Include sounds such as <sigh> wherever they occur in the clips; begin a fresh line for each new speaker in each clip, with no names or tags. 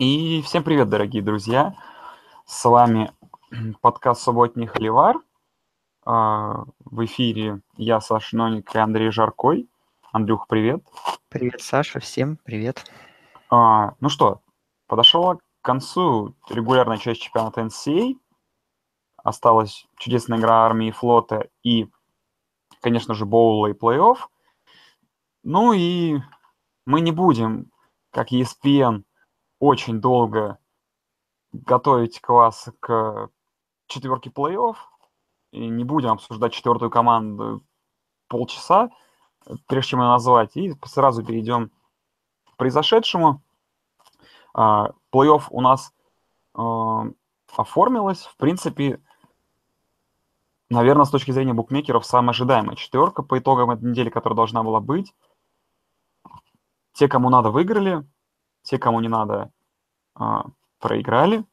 И всем привет, дорогие друзья! С вами подкаст «Субботний холивар». А, в эфире я, Саша Ноник и Андрей Жаркой. Андрюх, привет.
Привет, Саша, всем привет.
А, ну что, подошла к концу регулярная часть чемпионата NCAA. Осталась чудесная игра армии и флота и, конечно же, боула и плей-офф. Ну и мы не будем, как ESPN, очень долго готовить класс к четверке плей-офф. И не будем обсуждать четвертую команду полчаса, прежде чем ее назвать. И сразу перейдем к произошедшему. А, плей-офф у нас а, оформилось. В принципе, наверное, с точки зрения букмекеров, самая ожидаемая четверка по итогам этой недели, которая должна была быть. Те, кому надо, выиграли. Те, кому не надо, а, проиграли.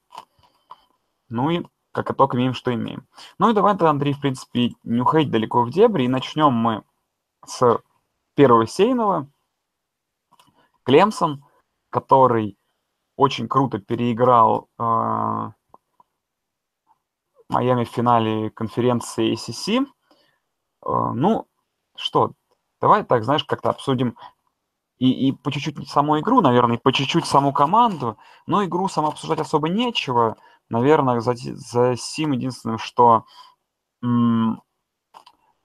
Ну и как итог имеем, что имеем. Ну и давай Андрей, в принципе, не уходить далеко в дебри. И начнем мы с первого сейного. Клемсон, который очень круто переиграл э, Майами в финале конференции ACC. Э, ну, что, давай так, знаешь, как-то обсудим и, и по чуть-чуть саму игру, наверное, и по чуть-чуть саму команду. Но игру сам обсуждать особо нечего. Наверное, за, за сим единственным, что м-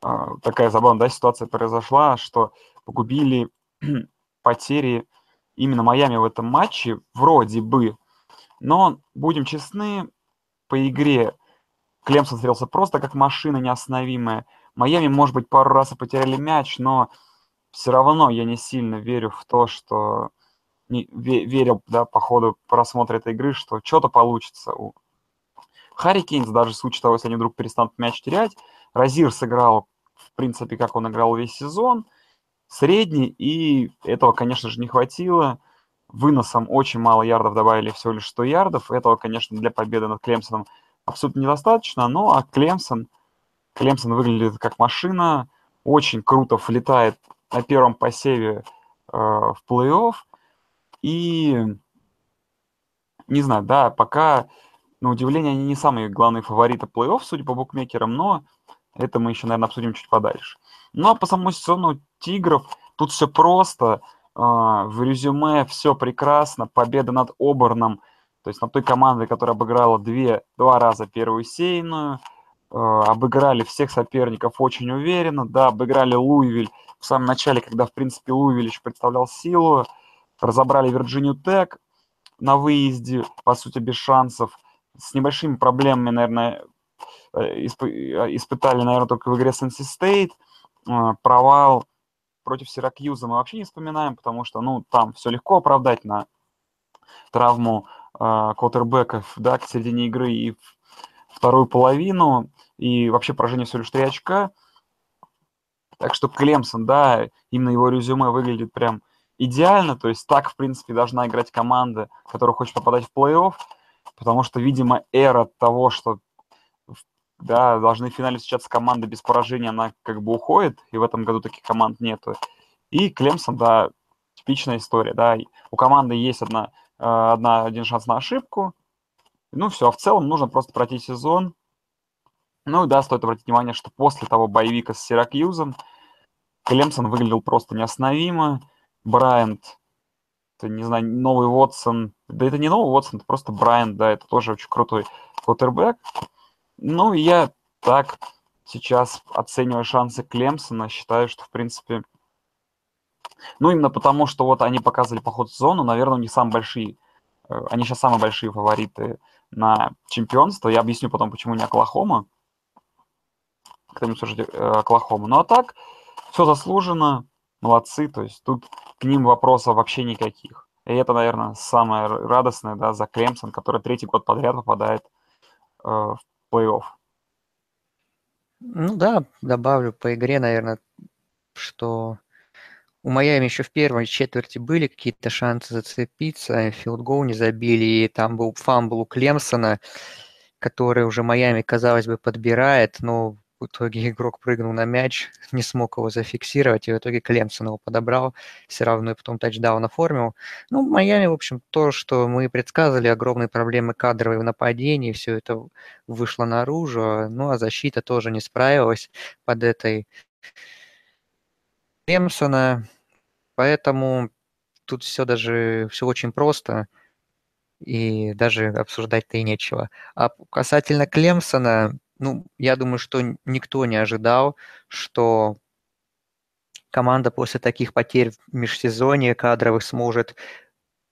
а, такая забавная да, ситуация произошла, что погубили <clears throat> потери именно Майами в этом матче, вроде бы. Но, будем честны, по игре Клемсон смотрелся просто как машина неостановимая. Майами, может быть, пару раз и потеряли мяч, но все равно я не сильно верю в то, что не, верил, да, по ходу просмотра этой игры, что что-то получится у Харри Кейнс, даже в случае того, если они вдруг перестанут мяч терять, Розир сыграл, в принципе, как он играл весь сезон, средний, и этого, конечно же, не хватило. Выносом очень мало ярдов добавили, всего лишь 100 ярдов. Этого, конечно, для победы над Клемсоном абсолютно недостаточно, но а Клемсон, Клемсон выглядит как машина, очень круто влетает на первом посеве э, в плей-офф. И не знаю, да, пока, на удивление, они не самые главные фавориты плей-офф, судя по букмекерам, но это мы еще, наверное, обсудим чуть подальше. Ну, а по самому сезону Тигров тут все просто. Э, в резюме все прекрасно. Победа над Оберном, то есть над той командой, которая обыграла две, два раза первую сейную. Э, обыграли всех соперников очень уверенно. Да, обыграли Луивиль в самом начале, когда, в принципе, Луивиль еще представлял силу, разобрали Вирджинию Тек на выезде, по сути, без шансов, с небольшими проблемами, наверное, э, исп... Э, испытали, наверное, только в игре NC State, э, провал против Сиракьюза мы вообще не вспоминаем, потому что, ну, там все легко оправдать на травму э, квотербеков, да, к середине игры и вторую половину, и вообще поражение всего лишь 3 очка – так что Клемсон, да, именно его резюме выглядит прям идеально. То есть так, в принципе, должна играть команда, которая хочет попадать в плей-офф. Потому что, видимо, эра того, что да, должны в финале встречаться команды без поражения, она как бы уходит, и в этом году таких команд нету. И Клемсон, да, типичная история, да, у команды есть одна, э, одна, один шанс на ошибку, ну все, а в целом нужно просто пройти сезон, ну и да, стоит обратить внимание, что после того боевика с Сиракьюзом Клемсон выглядел просто неостановимо. Брайант, это, не знаю, новый Уотсон. Да это не новый Уотсон, это просто Брайант, да, это тоже очень крутой квотербек. Ну, и я так сейчас оцениваю шансы Клемсона, считаю, что, в принципе, ну, именно потому, что вот они показывали по ходу сезона, наверное, у них самые большие, э, они сейчас самые большие фавориты на чемпионство. Я объясню потом, почему не Оклахома кто-нибудь слушать э, Оклахому. Ну а так, все заслуженно, молодцы, то есть тут к ним вопросов вообще никаких. И это, наверное, самое радостное, да, за Клемсон, который третий год подряд попадает э, в плей-офф.
Ну да, добавлю по игре, наверное, что у Майами еще в первой четверти были какие-то шансы зацепиться, field goal не забили, и там был fumble у Клемсона, который уже Майами, казалось бы, подбирает, но в итоге игрок прыгнул на мяч, не смог его зафиксировать, и в итоге Клемсон его подобрал, все равно и потом тачдаун оформил. Ну, Майами, в общем, то, что мы предсказывали, огромные проблемы кадровые в нападении, все это вышло наружу, ну, а защита тоже не справилась под этой Клемсона, поэтому тут все даже, все очень просто, и даже обсуждать-то и нечего. А касательно Клемсона, ну, я думаю, что никто не ожидал, что команда после таких потерь в межсезонье кадровых сможет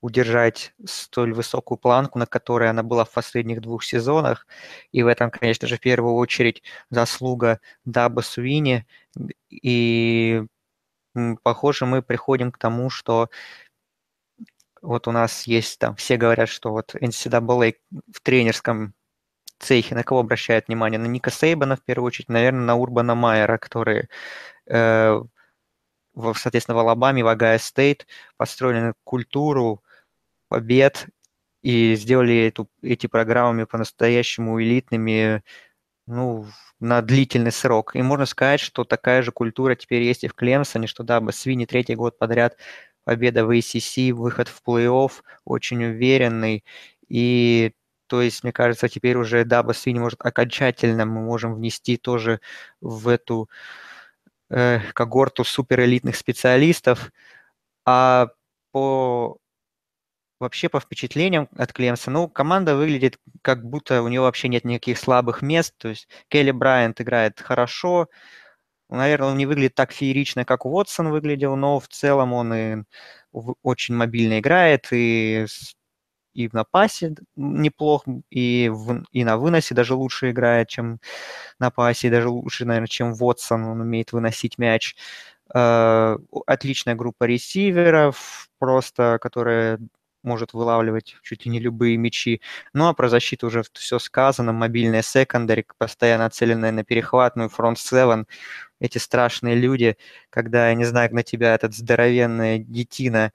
удержать столь высокую планку, на которой она была в последних двух сезонах. И в этом, конечно же, в первую очередь заслуга Даба Суини. И, похоже, мы приходим к тому, что вот у нас есть там, все говорят, что вот NCAA в тренерском цехе, на кого обращают внимание? На Ника Сейбана, в первую очередь, наверное, на Урбана Майера, которые, э, в, соответственно, в Алабаме, в Огайо Стейт построили культуру побед и сделали эту, эти программы по-настоящему элитными, ну, на длительный срок. И можно сказать, что такая же культура теперь есть и в Клемсоне, что да, Свини третий год подряд победа в ACC, выход в плей-офф очень уверенный. И то есть, мне кажется, теперь уже Свини может окончательно мы можем внести тоже в эту э, когорту суперэлитных специалистов. А по вообще по впечатлениям от Клемса, ну, команда выглядит как будто у нее вообще нет никаких слабых мест. То есть Келли Брайант играет хорошо, Наверное, он не выглядит так феерично, как Уотсон выглядел, но в целом он и очень мобильно играет, и, и на пасе неплох, и, в, и на выносе даже лучше играет, чем на пасе, и даже лучше, наверное, чем Уотсон, он умеет выносить мяч. Э, отличная группа ресиверов, просто, которая может вылавливать чуть ли не любые мячи. Ну а про защиту уже все сказано. Мобильная секондари, постоянно нацеленная на перехватную, фронт 7 эти страшные люди, когда, я не знаю, на тебя этот здоровенная детина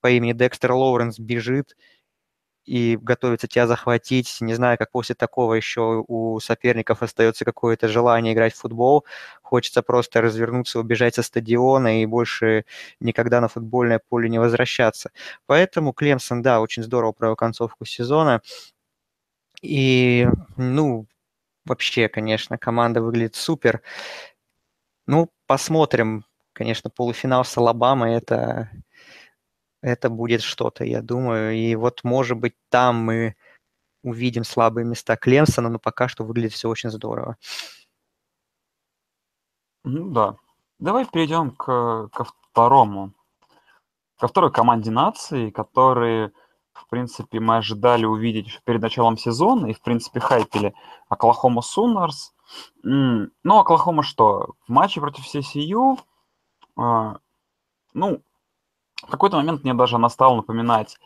по имени Декстер Лоуренс бежит и готовится тебя захватить. Не знаю, как после такого еще у соперников остается какое-то желание играть в футбол. Хочется просто развернуться, убежать со стадиона и больше никогда на футбольное поле не возвращаться. Поэтому Клемсон, да, очень здорово провел концовку сезона. И, ну, вообще, конечно, команда выглядит супер. Ну, посмотрим. Конечно, полуфинал с Алабамой это, это будет что-то, я думаю. И вот, может быть, там мы увидим слабые места Клемсона, но пока что выглядит все очень здорово.
Ну да. Давай перейдем к, ко второму. Ко второй команде нации, которые, в принципе, мы ожидали увидеть перед началом сезона и, в принципе, хайпели Оклахома Суннерс. Ну, Оклахома что? В матче против CCU, э, ну, в какой-то момент мне даже она стала напоминать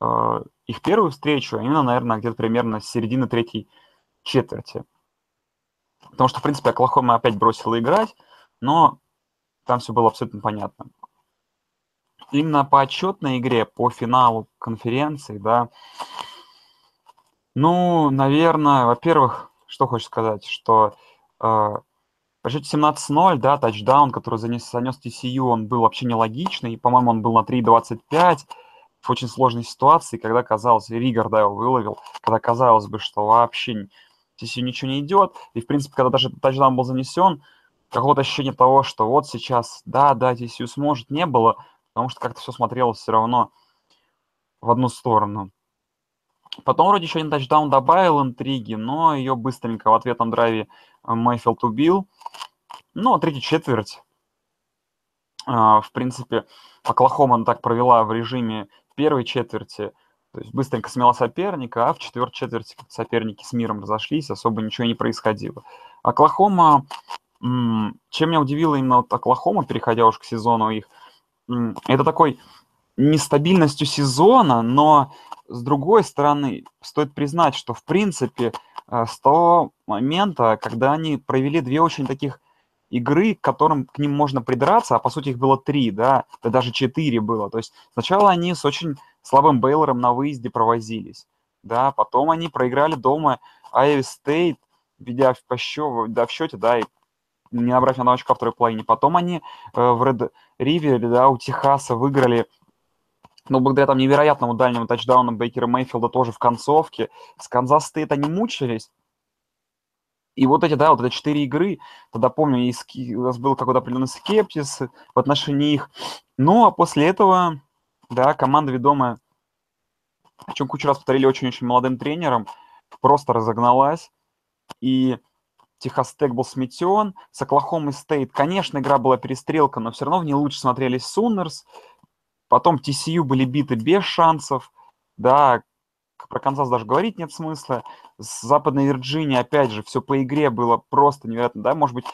э, их первую встречу, именно, наверное, где-то примерно с середины третьей четверти. Потому что, в принципе, Оклахома опять бросила играть, но там все было абсолютно понятно. Именно по отчетной игре, по финалу конференции, да, ну, наверное, во-первых, что хочешь сказать, что э, по счету 17-0, да, тачдаун, который занес, занес TCU, он был вообще нелогичный, по-моему, он был на 3.25 в очень сложной ситуации, когда казалось, Ригар, да, его выловил, когда казалось бы, что вообще TCU ничего не идет, и, в принципе, когда даже тачдаун был занесен, какого-то ощущения того, что вот сейчас, да, да, TCU сможет, не было, потому что как-то все смотрелось все равно в одну сторону. Потом вроде еще один тачдаун добавил интриги, но ее быстренько в ответном драйве э, Майфилд убил. Ну, а третья четверть, э, в принципе, Оклахома так провела в режиме первой четверти, то есть быстренько смела соперника, а в четвертой четверти соперники с миром разошлись, особо ничего не происходило. Оклахома, чем меня удивило именно вот Оклахома, переходя уж к сезону их, это такой нестабильностью сезона, но с другой стороны, стоит признать, что в принципе э, с того момента, когда они провели две очень таких игры, к которым к ним можно придраться, а по сути их было три, да, да даже четыре было. То есть сначала они с очень слабым Бейлором на выезде провозились, да, потом они проиграли дома Айви Стейт, ведя по счету, да, в счете, да, и не набрать ни очка в второй половине. Потом они э, в Ред Ривере, да, у Техаса выиграли но благодаря там невероятному дальнему тачдауну Бейкера Мейфилда тоже в концовке. С Канзас Стейт они мучились. И вот эти, да, вот эти четыре игры, тогда помню, у нас был какой-то определенный скепсис в отношении их. Ну, а после этого, да, команда ведомая, о чем кучу раз повторили очень-очень молодым тренером, просто разогналась. И Техас Тек был сметен. С Оклахомой Стейт, конечно, игра была перестрелка, но все равно в ней лучше смотрелись Sooners. Потом TCU были биты без шансов. Да, про Канзас даже говорить нет смысла. С Западной Вирджинией, опять же, все по игре было просто невероятно. Да, может быть,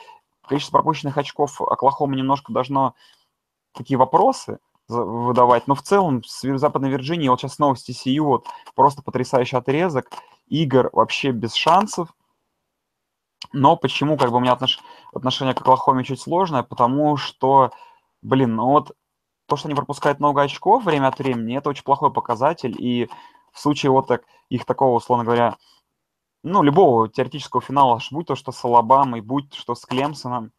количество пропущенных очков Оклахома немножко должно такие вопросы выдавать. Но в целом с Западной Вирджинией, вот сейчас снова с TCU, вот просто потрясающий отрезок. Игр вообще без шансов. Но почему как бы у меня отнош... отношение к Оклахоме чуть сложное? Потому что, блин, ну вот то, что они пропускают много очков время от времени, это очень плохой показатель. И в случае вот так, их такого, условно говоря, ну, любого теоретического финала, будь то что с Алабамой, будь что с Клемсоном,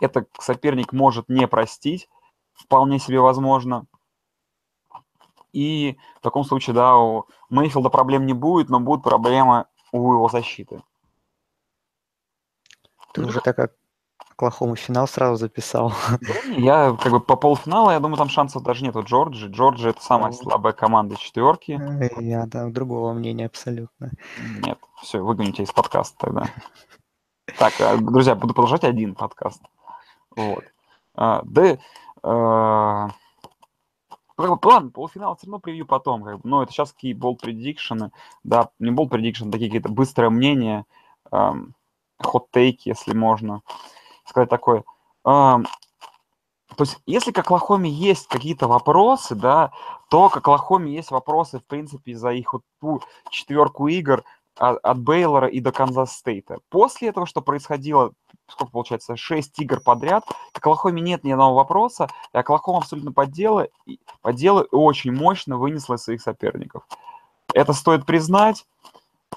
это соперник может не простить, вполне себе возможно. И в таком случае, да, у Мейфилда проблем не будет, но будут проблемы у его защиты.
Ты уже так как Оклахому финал сразу записал.
Я как бы по полуфинала, я думаю, там шансов даже нет Джорджи. Джорджи это самая слабая команда четверки.
Я да, другого мнения абсолютно.
Нет, все, выгоните из подкаста тогда. Так, э, друзья, буду продолжать один подкаст. Вот. А, да, а, Ладно, полуфинал все равно превью потом. Как бы. Но это сейчас какие бол предикшены. Да, не бол предикшены, такие какие-то быстрые мнения, хот-тейки, если можно сказать такое. то есть, если к Оклахоме есть какие-то вопросы, да, то к Оклахоме есть вопросы, в принципе, за их вот ту четверку игр от, от Бейлора и до Канзас Стейта. После этого, что происходило, сколько получается, 6 игр подряд, к Оклахоме нет ни одного вопроса, и Оклахома абсолютно по делу, по делу и очень мощно вынесла своих соперников. Это стоит признать,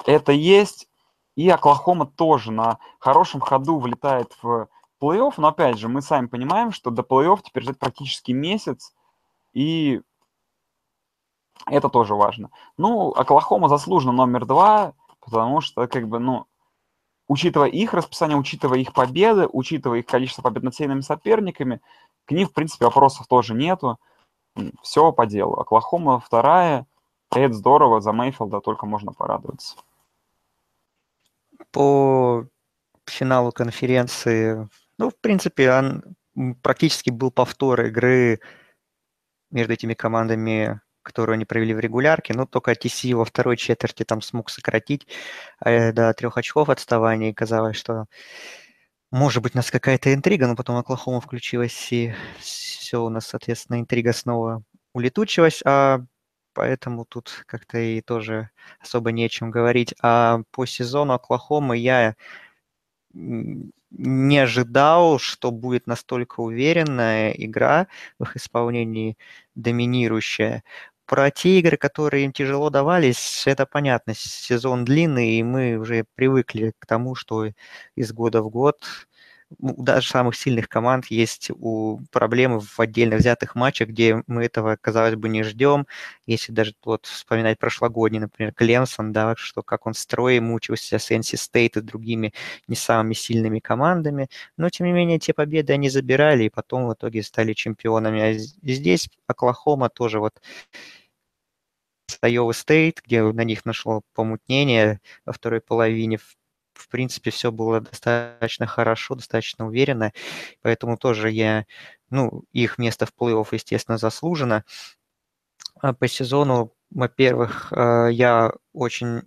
это есть, и Оклахома тоже на хорошем ходу влетает в плей-офф, но опять же, мы сами понимаем, что до плей-офф теперь ждать практически месяц, и это тоже важно. Ну, Оклахома заслуженно номер два, потому что, как бы, ну, учитывая их расписание, учитывая их победы, учитывая их количество побед над сильными соперниками, к ним, в принципе, вопросов тоже нету. Все по делу. Оклахома вторая. Это здорово, за Мейфилда только можно порадоваться.
По финалу конференции ну, в принципе, он практически был повтор игры между этими командами, которую они провели в регулярке, но только TC во второй четверти там смог сократить э, до трех очков отставания, и казалось, что может быть у нас какая-то интрига, но потом Оклахома включилась, и все у нас, соответственно, интрига снова улетучилась, а поэтому тут как-то и тоже особо не о чем говорить. А по сезону Оклахомы я не ожидал, что будет настолько уверенная игра в их исполнении, доминирующая. Про те игры, которые им тяжело давались, это понятно. Сезон длинный, и мы уже привыкли к тому, что из года в год у даже самых сильных команд есть у проблемы в отдельно взятых матчах, где мы этого, казалось бы, не ждем. Если даже вот вспоминать прошлогодний, например, Клемсон, да, что как он строем мучился с NC State и другими не самыми сильными командами. Но, тем не менее, те победы они забирали и потом в итоге стали чемпионами. А здесь Оклахома тоже вот Айова Стейт, где на них нашло помутнение во второй половине, в принципе, все было достаточно хорошо, достаточно уверенно, поэтому тоже я, ну, их место в плей-офф, естественно, заслужено. А по сезону, во-первых, э, я очень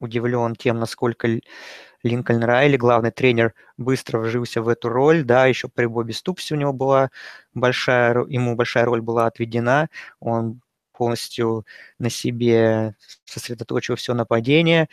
удивлен тем, насколько Линкольн Райли, главный тренер, быстро вжился в эту роль, да, еще при Бобби Ступсе у него была большая, ему большая роль была отведена, он полностью на себе сосредоточил все нападение,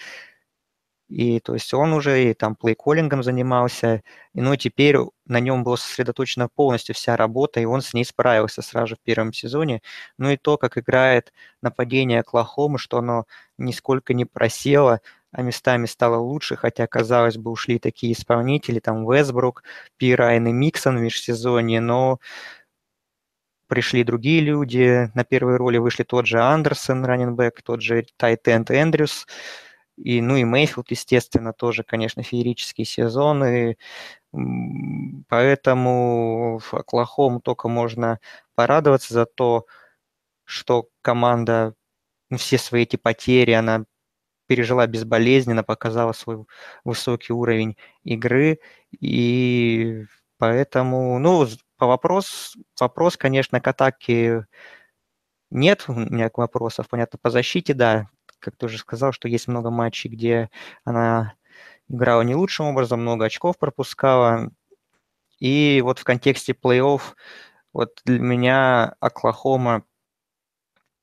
и то есть он уже и там плейколлингом занимался, и, ну, теперь на нем была сосредоточена полностью вся работа, и он с ней справился сразу же в первом сезоне. Ну и то, как играет нападение Оклахомы, что оно нисколько не просело, а местами стало лучше, хотя, казалось бы, ушли такие исполнители, там Весбрук, Пирайн и Миксон в межсезонье, но пришли другие люди, на первые роли вышли тот же Андерсон, раненбэк, тот же Тайтенд Эндрюс, и, ну и Мейфилд, естественно, тоже, конечно, феерический сезон, и поэтому в Оклахому только можно порадоваться за то, что команда ну, все свои эти потери, она пережила безболезненно, показала свой высокий уровень игры, и поэтому, ну, по вопрос, вопрос, конечно, к атаке нет у меня вопросов, понятно, по защите, да, как ты уже сказал, что есть много матчей, где она играла не лучшим образом, много очков пропускала, и вот в контексте плей-офф, вот для меня Оклахома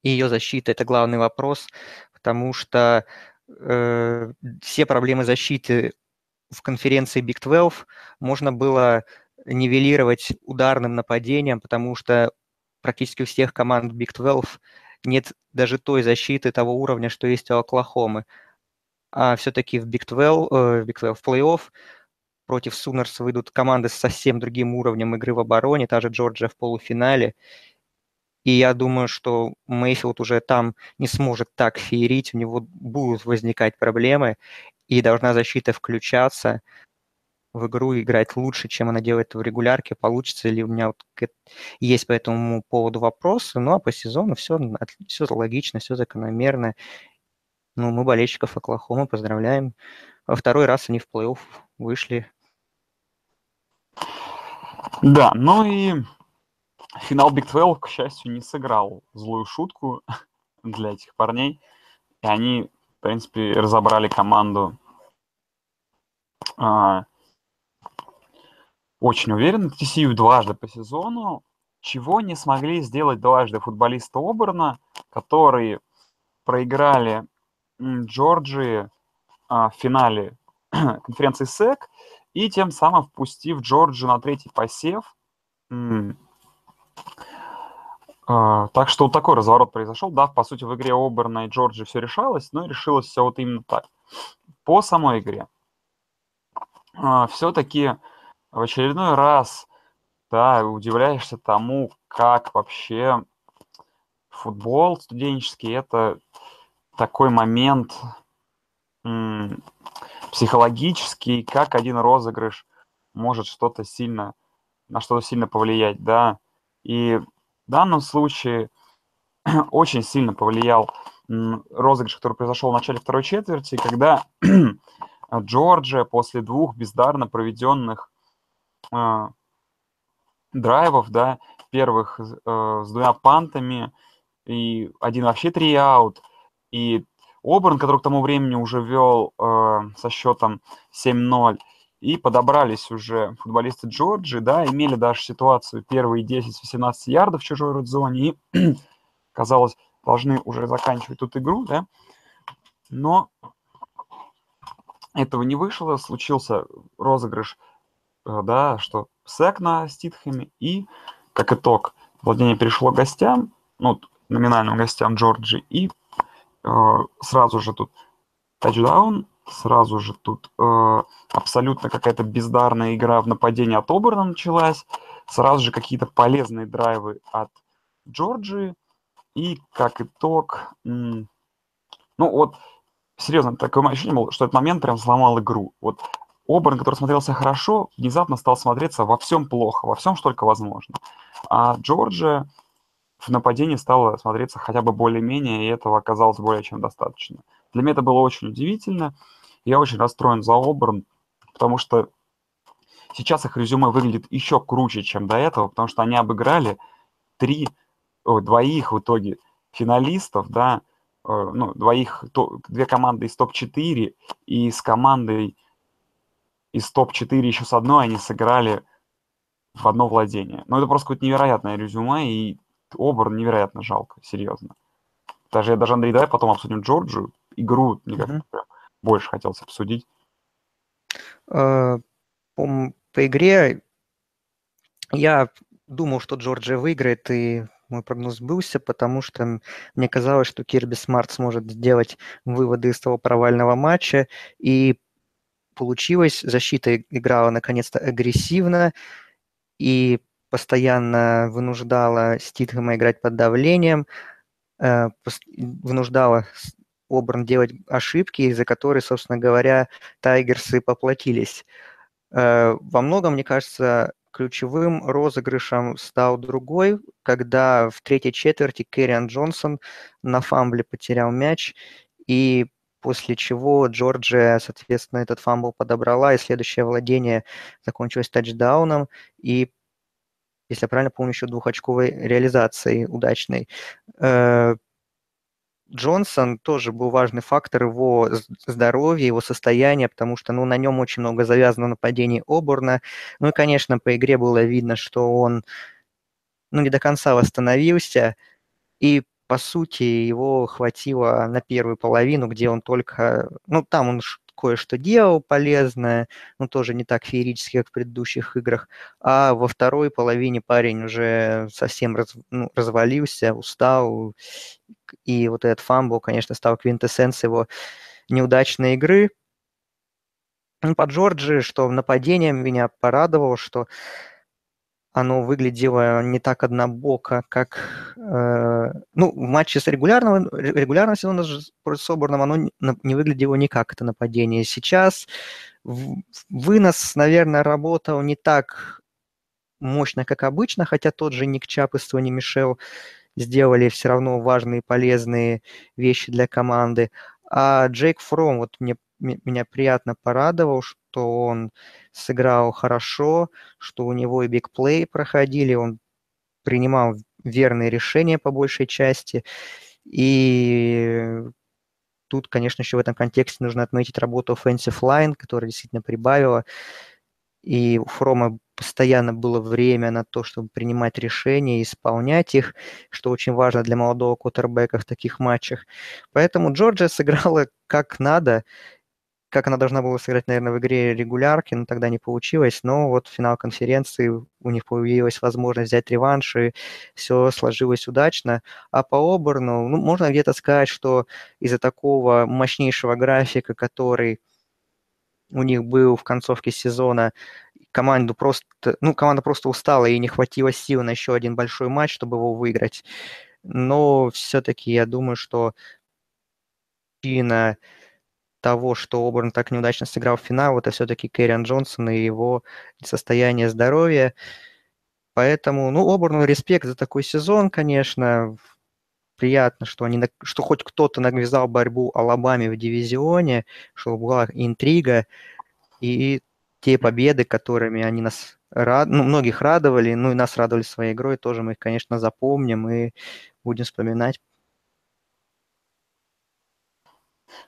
и ее защита – это главный вопрос, потому что э, все проблемы защиты в конференции Big 12 можно было нивелировать ударным нападением, потому что практически у всех команд Big 12 нет даже той защиты того уровня, что есть у Оклахомы. А все-таки в Big 12, э, Big 12 в плей-офф против Сунерс выйдут команды с совсем другим уровнем игры в обороне, та же Джорджия в полуфинале. И я думаю, что Мейфилд уже там не сможет так феерить, у него будут возникать проблемы, и должна защита включаться в игру играть лучше, чем она делает в регулярке. Получится ли у меня вот есть по этому поводу вопросы, ну а по сезону все, все логично, все закономерно. Ну, мы болельщиков Оклахомы поздравляем. Во второй раз они в плей-офф вышли.
Да, ну и финал Big 12, к счастью, не сыграл злую шутку <laughs> для этих парней. И они, в принципе, разобрали команду а, очень уверенно. TCU дважды по сезону, чего не смогли сделать дважды футболисты Оберна, которые проиграли Джорджии а, в финале <clears throat> конференции СЭК и тем самым впустив Джорджию на третий посев. А, так что вот такой разворот произошел. Да, по сути, в игре Оберна и Джорджи все решалось, но решилось все вот именно так. По самой игре. А, Все-таки в очередной раз, да, удивляешься тому, как вообще футбол студенческий – это такой момент м- психологический, как один розыгрыш может что-то сильно, на что-то сильно повлиять, да. И в данном случае <clears throat> очень сильно повлиял розыгрыш, который произошел в начале второй четверти, когда <clears throat> Джорджия после двух бездарно проведенных э, драйвов, да, первых э, с двумя пантами, и один вообще три аут, и Оберн, который к тому времени уже вел э, со счетом 7-0, и подобрались уже футболисты Джорджи, да, имели даже ситуацию первые 10-18 ярдов в чужой родзоне, и, <clears throat> казалось, должны уже заканчивать тут игру, да, но этого не вышло, случился розыгрыш, да, что сек на Ститхэме, и, как итог, владение перешло гостям, ну, номинальным гостям Джорджи, и э, сразу же тут тачдаун сразу же тут э, абсолютно какая-то бездарная игра в нападении от Оберна началась, сразу же какие-то полезные драйвы от Джорджии, и как итог, ну вот, серьезно, такое ощущение было, что этот момент прям сломал игру. Вот Оберн, который смотрелся хорошо, внезапно стал смотреться во всем плохо, во всем, что только возможно. А Джорджия в нападении стала смотреться хотя бы более-менее, и этого оказалось более чем достаточно. Для меня это было очень удивительно. Я очень расстроен за Оберн, потому что сейчас их резюме выглядит еще круче, чем до этого, потому что они обыграли три, о, двоих в итоге финалистов, да, э, ну, двоих, то, две команды из топ-4, и с командой из топ-4 еще с одной они сыграли в одно владение. Ну, это просто какое-то невероятное резюме, и Оберн невероятно жалко, серьезно. Даже, даже Андрей, давай потом обсудим Джорджию. Игру, мне mm-hmm больше хотелось обсудить?
Э, по, по игре я думал, что Джорджия выиграет, и мой прогноз сбылся, потому что мне казалось, что Кирби Смарт сможет сделать выводы из того провального матча, и получилось. Защита играла наконец-то агрессивно и постоянно вынуждала Ститхэма играть под давлением, э, вынуждала Оберн делать ошибки, из-за которых, собственно говоря, Тайгерсы поплатились. Э, во многом, мне кажется, ключевым розыгрышем стал другой, когда в третьей четверти Керрион Джонсон на фамбле потерял мяч, и после чего Джорджия, соответственно, этот fumble подобрала, и следующее владение закончилось тачдауном, и, если я правильно помню, еще двухочковой реализацией удачной. Э, Джонсон тоже был важный фактор его здоровья, его состояния, потому что ну, на нем очень много завязано нападений Обурна. Ну и, конечно, по игре было видно, что он ну, не до конца восстановился. И, по сути, его хватило на первую половину, где он только... Ну, там он кое-что делал полезное, но тоже не так феерически, как в предыдущих играх. А во второй половине парень уже совсем раз, ну, развалился, устал. И вот этот fumble, конечно, стал квинтэссенцией его неудачной игры. По Джорджии, что нападением меня порадовало, что оно выглядело не так однобоко, как... Э, ну, в матче с регулярного, регулярного сезона против Соборном оно не, выглядело никак, это нападение. Сейчас вынос, наверное, работал не так мощно, как обычно, хотя тот же Ник Чап и Стони Мишел сделали все равно важные, полезные вещи для команды. А Джейк Фром, вот мне, меня приятно порадовал, что он сыграл хорошо, что у него и бигплей проходили, он принимал верные решения по большей части. И тут, конечно, еще в этом контексте нужно отметить работу Offensive Line, которая действительно прибавила. И у Фрома постоянно было время на то, чтобы принимать решения и исполнять их, что очень важно для молодого кутербека в таких матчах. Поэтому Джорджия сыграла как надо, как она должна была сыграть, наверное, в игре регулярки, но тогда не получилось. Но вот финал конференции у них появилась возможность взять реванш, и все сложилось удачно. А по Оберну, ну, можно где-то сказать, что из-за такого мощнейшего графика, который у них был в концовке сезона, команду просто, ну, команда просто устала и не хватило сил на еще один большой матч, чтобы его выиграть. Но все-таки я думаю, что причина того, что Оберн так неудачно сыграл в финал, это все-таки Кэриан Джонсон и его состояние здоровья. Поэтому, ну, Оберну респект за такой сезон, конечно. Приятно, что, они, что хоть кто-то навязал борьбу Алабаме в дивизионе, что была интрига. И те победы, которыми они нас рад... ну, многих радовали, ну и нас радовали своей игрой, тоже мы их, конечно, запомним и будем вспоминать.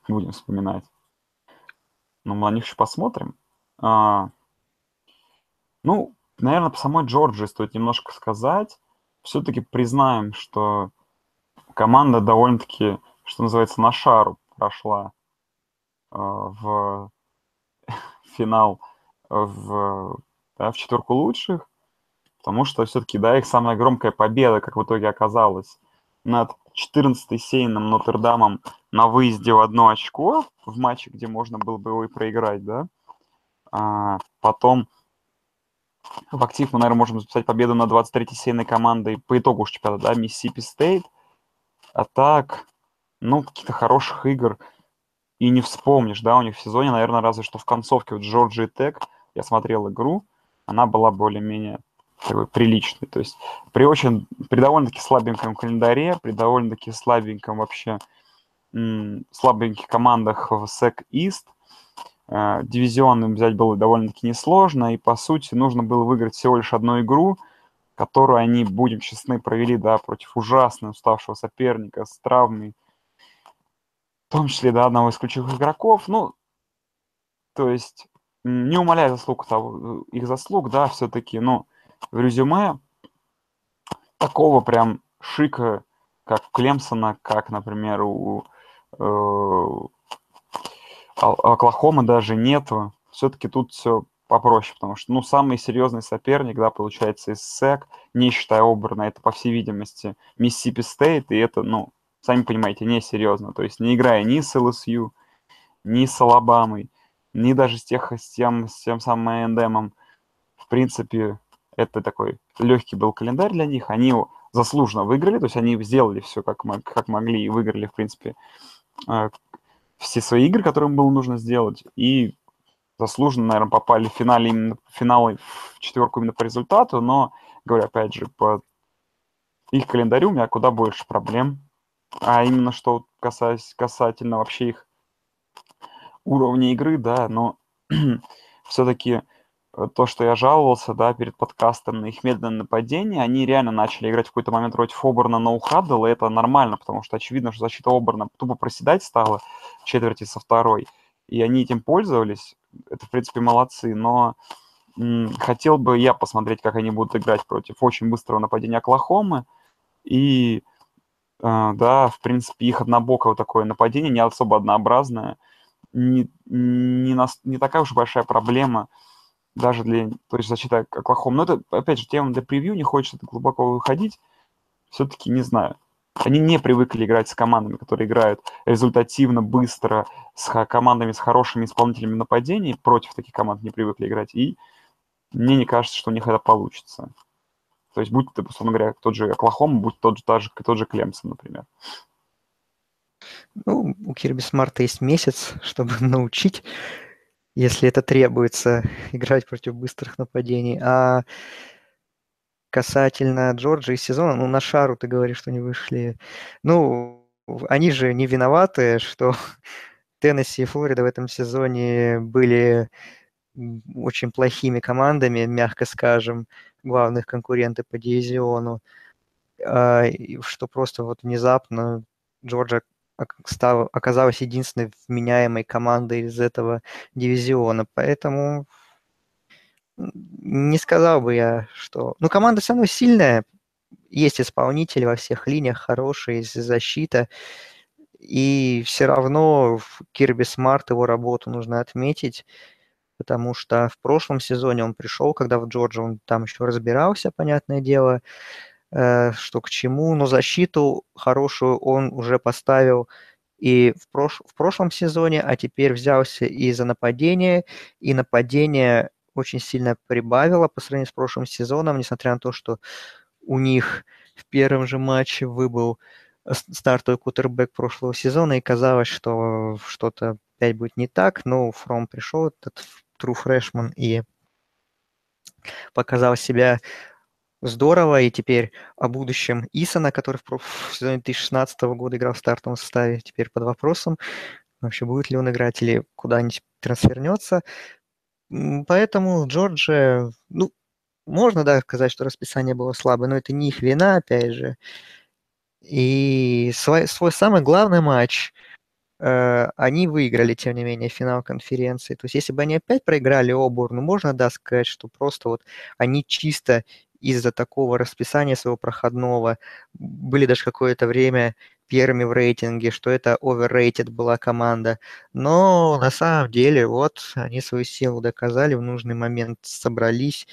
Будем вспоминать. Ну, мы на них еще посмотрим. А, ну, наверное, по самой Джорджии стоит немножко сказать. Все-таки признаем, что команда довольно-таки, что называется, на шару прошла э, в <laughs> финал в, да, в четверку лучших, потому что все-таки, да, их самая громкая победа, как в итоге оказалось, над 14-й сейном Нотр-Дамом на выезде в одно очко в матче, где можно было бы его и проиграть, да. А, потом в актив мы, наверное, можем записать победу на 23-й сеяной командой по итогу уж чемпионата, да, Миссисипи Стейт. А так, ну, каких-то хороших игр и не вспомнишь, да, у них в сезоне, наверное, разве что в концовке вот Джорджия Тек – я смотрел игру, она была более-менее такой приличной. То есть при очень, при довольно-таки слабеньком календаре, при довольно-таки слабеньком вообще, слабеньких командах в SEC East, э, дивизион взять было довольно-таки несложно, и по сути нужно было выиграть всего лишь одну игру, которую они, будем честны, провели, да, против ужасно уставшего соперника с травмой, в том числе, да, одного из ключевых игроков. Ну, то есть не умаляя заслуг того, их заслуг, да, все-таки, но в резюме такого прям шика, как у Клемсона, как, например, у э, Оклахомы даже нету. Все-таки тут все попроще, потому что, ну, самый серьезный соперник, да, получается, из SEC, не считая Оберна, это, по всей видимости, Миссисипи Стейт, и это, ну, сами понимаете, несерьезно. То есть не играя ни с LSU, ни с Алабамой, ни даже с, тех, с, тем, с тем самым Эндемом, в принципе, это такой легкий был календарь для них. Они заслуженно выиграли, то есть они сделали все как, как могли и выиграли, в принципе, все свои игры, которые им было нужно сделать. И заслуженно, наверное, попали в финале именно финалы в четверку именно по результату, но, говорю, опять же, по их календарю у меня куда больше проблем. А именно что касаясь, касательно вообще их уровня игры, да, но <clears throat> все-таки то, что я жаловался, да, перед подкастом на их медленное нападение, они реально начали играть в какой-то момент против Оберна на ухадл, и это нормально, потому что очевидно, что защита Оберна тупо проседать стала в четверти со второй, и они этим пользовались, это, в принципе, молодцы, но м- хотел бы я посмотреть, как они будут играть против очень быстрого нападения Оклахомы, и, э, да, в принципе, их однобокое такое нападение, не особо однообразное, не, не, нас, не такая уж большая проблема даже для то есть защиты Оклахом. Но это, опять же, тема для превью, не хочется глубоко выходить. Все-таки не знаю. Они не привыкли играть с командами, которые играют результативно, быстро, с командами с хорошими исполнителями нападений. Против таких команд не привыкли играть. И мне не кажется, что у них это получится. То есть, будь это, условно говоря, тот же Оклахома, будь тот же, тот же, тот же Клемсон, например.
Ну, у Кирби Смарта есть месяц, чтобы <laughs> научить, если это требуется, <laughs> играть против быстрых нападений. А касательно Джорджа и сезона, ну, на шару ты говоришь, что не вышли. Ну, они же не виноваты, что <laughs> Теннесси и Флорида в этом сезоне были очень плохими командами, мягко скажем, главных конкуренты по дивизиону, а, что просто вот внезапно Джорджа стал, оказалась единственной вменяемой командой из этого дивизиона. Поэтому не сказал бы я, что... Ну, команда все равно сильная. Есть исполнители во всех линиях, хорошие, защита. И все равно Кирби Смарт, его работу нужно отметить, потому что в прошлом сезоне он пришел, когда в Джорджи он там еще разбирался, понятное дело, что к чему, но защиту хорошую он уже поставил и в, прош... в прошлом сезоне, а теперь взялся и за нападение, и нападение очень сильно прибавило по сравнению с прошлым сезоном, несмотря на то, что у них в первом же матче выбыл стартовый кутербэк прошлого сезона, и казалось, что что-то опять будет не так, но Фром пришел, этот true freshman, и показал себя здорово, и теперь о будущем Исона, который в, в сезоне 2016 года играл в стартовом составе, теперь под вопросом, вообще будет ли он играть или куда-нибудь трансфернется. Поэтому Джорджия, ну, можно, да, сказать, что расписание было слабое, но это не их вина, опять же. И свой, свой самый главный матч э, они выиграли, тем не менее, финал конференции. То есть, если бы они опять проиграли Обурну, можно, да, сказать, что просто вот они чисто из-за такого расписания своего проходного были даже какое-то время первыми в рейтинге, что это overrated была команда. Но на самом деле вот они свою силу доказали, в нужный момент собрались,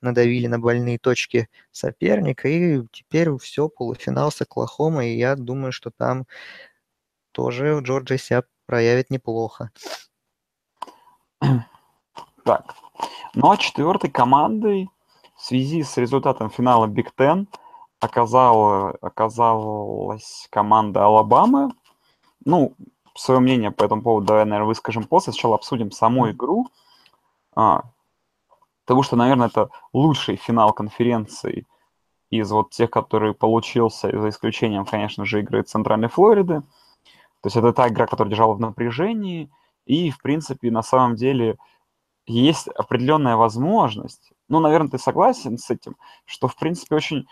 надавили на больные точки соперника, и теперь все, полуфинал с Оклахомой, и я думаю, что там тоже Джорджия себя проявит неплохо.
Так, ну а четвертой командой в связи с результатом финала Биг оказала, оказалась команда Алабамы. Ну, свое мнение по этому поводу давай, наверное, выскажем после. Сначала обсудим саму игру. А, потому что, наверное, это лучший финал конференции из вот тех, которые получился, за исключением, конечно же, игры Центральной Флориды. То есть это та игра, которая держала в напряжении. И, в принципе, на самом деле есть определенная возможность ну, наверное, ты согласен с этим, что, в принципе, очень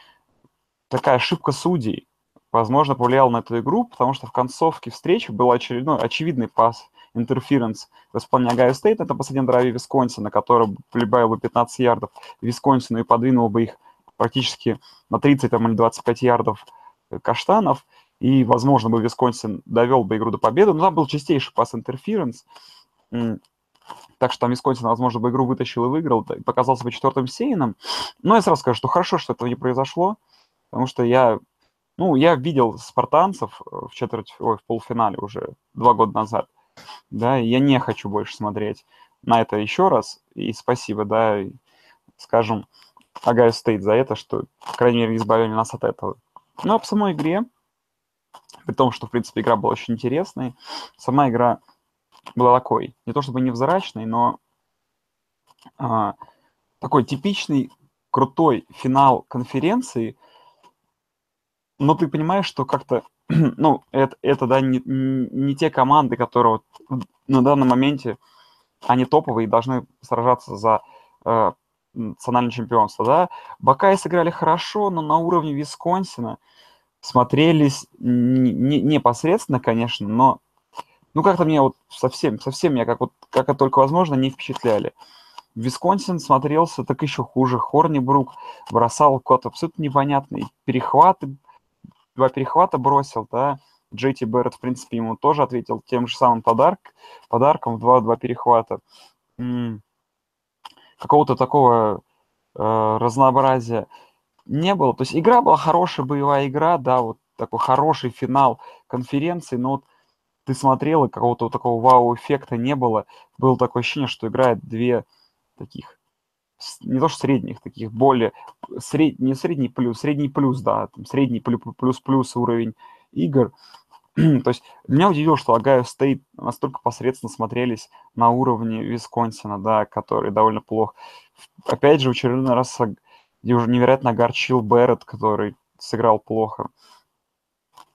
такая ошибка судей, возможно, повлияла на эту игру, потому что в концовке встречи был очередной, очевидный пас interference в исполнении Огайо Стейт. Это последний драйве Висконсина, который прибавил бы 15 ярдов Висконсину и подвинул бы их практически на 30 там, или 25 ярдов каштанов. И, возможно, бы Висконсин довел бы игру до победы. Но там был чистейший pass interference. Так что там Висконсин, возможно, бы игру вытащил и выиграл, и показался бы четвертым сеяным. Но я сразу скажу, что хорошо, что этого не произошло, потому что я, ну, я видел спартанцев э, в четверть, ой, в полуфинале уже два года назад, да, и я не хочу больше смотреть на это еще раз, и спасибо, да, скажем, Огайо Стейт за это, что, по крайней мере, избавили нас от этого. Ну, а по самой игре, при том, что, в принципе, игра была очень интересной, сама игра была такой, не то чтобы невзрачной, но а, такой типичный крутой финал конференции, но ты понимаешь, что как-то, <clears throat> ну, это, это да, не, не те команды, которые вот на данном моменте, они топовые и должны сражаться за э, национальное чемпионство, да. Бакаи сыграли хорошо, но на уровне Висконсина смотрелись не, не, непосредственно, конечно, но ну как-то меня вот совсем, совсем меня как вот, как это только возможно, не впечатляли. Висконсин смотрелся так еще хуже. Хорнибрук бросал код абсолютно непонятный. Перехваты, два перехвата бросил, да. Джей Ти в принципе, ему тоже ответил тем же самым подарок, подарком в два-два перехвата. Какого-то такого э, разнообразия не было. То есть игра была хорошая, боевая игра, да, вот такой хороший финал конференции, но вот ты смотрел, и какого-то такого вау-эффекта не было. Было такое ощущение, что играет две таких, не то что средних, таких более, сред, не средний плюс, средний плюс, да, там, средний плюс-плюс уровень игр. <clears throat> то есть меня удивило, что Огайо Стейт настолько посредственно смотрелись на уровне Висконсина, да, который довольно плох. Опять же, в очередной раз уже невероятно огорчил Барретт, который сыграл плохо.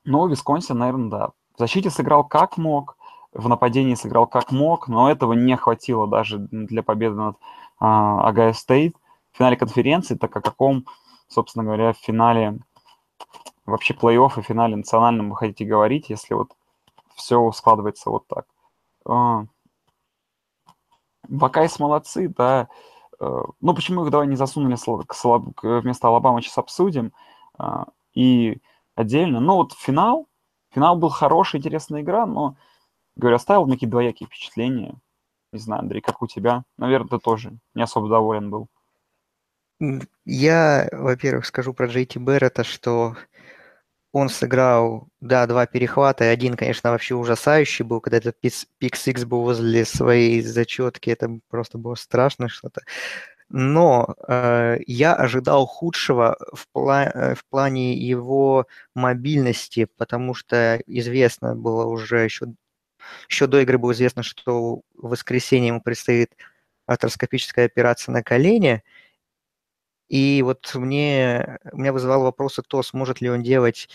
Но Висконсин, наверное, да, в защите сыграл как мог, в нападении сыграл как мог, но этого не хватило даже для победы над Огайо Стейт в финале конференции, так о каком, собственно говоря, в финале вообще плей-офф и финале национальном вы хотите говорить, если вот все складывается вот так. А, Бакайс молодцы, да. А, ну, почему их давай не засунули вместо Алабамы, сейчас обсудим. А, и отдельно. Ну, вот финал, Финал был хороший, интересная игра, но, говорю, оставил мне какие-то двоякие впечатления. Не знаю, Андрей, как у тебя? Наверное, ты тоже не особо доволен был.
Я, во-первых, скажу про Джейти Беррета, что он сыграл, да, два перехвата, и один, конечно, вообще ужасающий был, когда этот пик Сикс был возле своей зачетки, это просто было страшно что-то но э, я ожидал худшего в, пла- э, в плане его мобильности, потому что известно было уже еще, еще до игры было известно, что в воскресенье ему предстоит артроскопическая операция на колене, и вот мне, меня вызывал вопрос, кто сможет ли он делать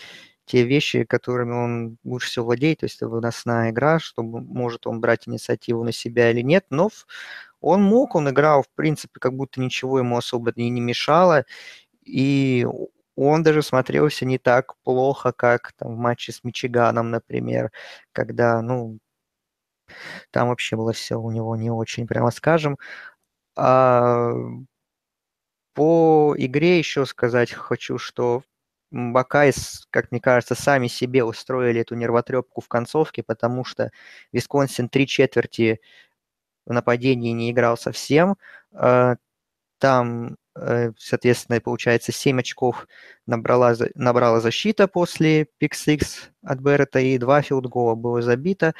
те вещи, которыми он лучше всего владеет, то есть это выносная игра, что может он брать инициативу на себя или нет, но в, он мог, он играл, в принципе, как будто ничего ему особо и не мешало, и он даже смотрелся не так плохо, как там в матче с Мичиганом, например, когда, ну, там вообще было все у него не очень, прямо скажем. А по игре еще сказать хочу, что Бакайс, как мне кажется, сами себе устроили эту нервотрепку в концовке, потому что Висконсин три четверти в нападении не играл совсем. Э, там, э, соответственно, получается, 7 очков набрала, набрала защита после пик-6 от Беррета, и 2 филдгола было забито.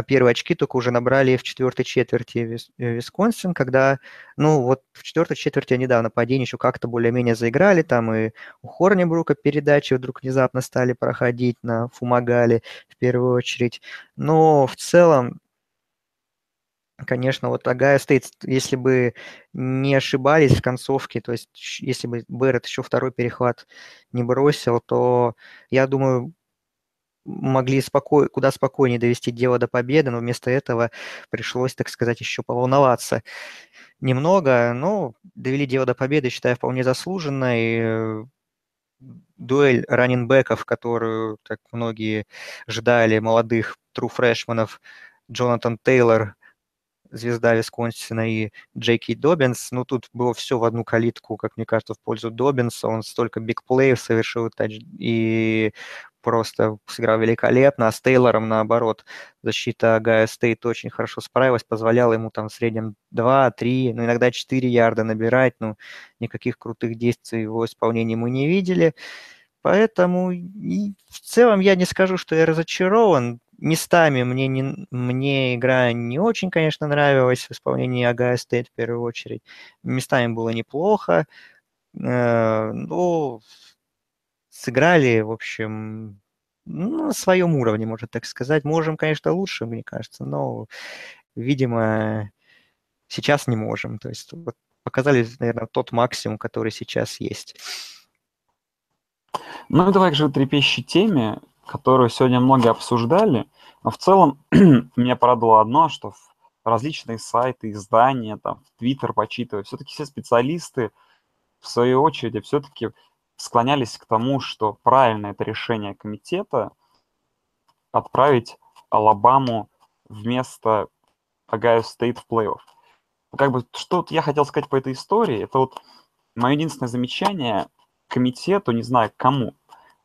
А первые очки только уже набрали в четвертой четверти э, Висконсин, когда, ну, вот в четвертой четверти они, да, в нападении еще как-то более-менее заиграли, там и у Хорнибрука передачи вдруг внезапно стали проходить на Фумагале в первую очередь. Но в целом конечно, вот Агая Стейт, если бы не ошибались в концовке, то есть если бы Беррет еще второй перехват не бросил, то, я думаю, могли споко... куда спокойнее довести дело до победы, но вместо этого пришлось, так сказать, еще поволноваться немного, но довели дело до победы, считаю, вполне заслуженной. Дуэль раненбеков, которую, так многие ждали, молодых тру фрешманов, Джонатан Тейлор звезда Висконсина и Джейки Добинс. Ну, тут было все в одну калитку, как мне кажется, в пользу Добинса. Он столько бигплеев совершил и просто сыграл великолепно, а с Тейлором, наоборот, защита Гая Стейт очень хорошо справилась, позволяла ему там в среднем 2, 3, ну, иногда 4 ярда набирать, ну, никаких крутых действий в его исполнении мы не видели. Поэтому и в целом я не скажу, что я разочарован. Местами мне, не, мне игра не очень, конечно, нравилась в исполнении Агая Стейт в первую очередь. Местами было неплохо. Э, ну, сыграли, в общем, ну, на своем уровне, можно так сказать. Можем, конечно, лучше, мне кажется, но, видимо, сейчас не можем. То есть вот, показали, наверное, тот максимум, который сейчас есть.
Ну и давай к же трепещущей теме, которую сегодня много обсуждали. Но в целом <clears throat> меня порадовало одно, что различные сайты, издания, там, в Твиттер почитывая, все-таки все специалисты, в свою очередь, все-таки склонялись к тому, что правильное это решение комитета отправить Алабаму вместо Огайо Стейт в плей-офф. Как бы, что я хотел сказать по этой истории, это вот мое единственное замечание комитету, не знаю, кому.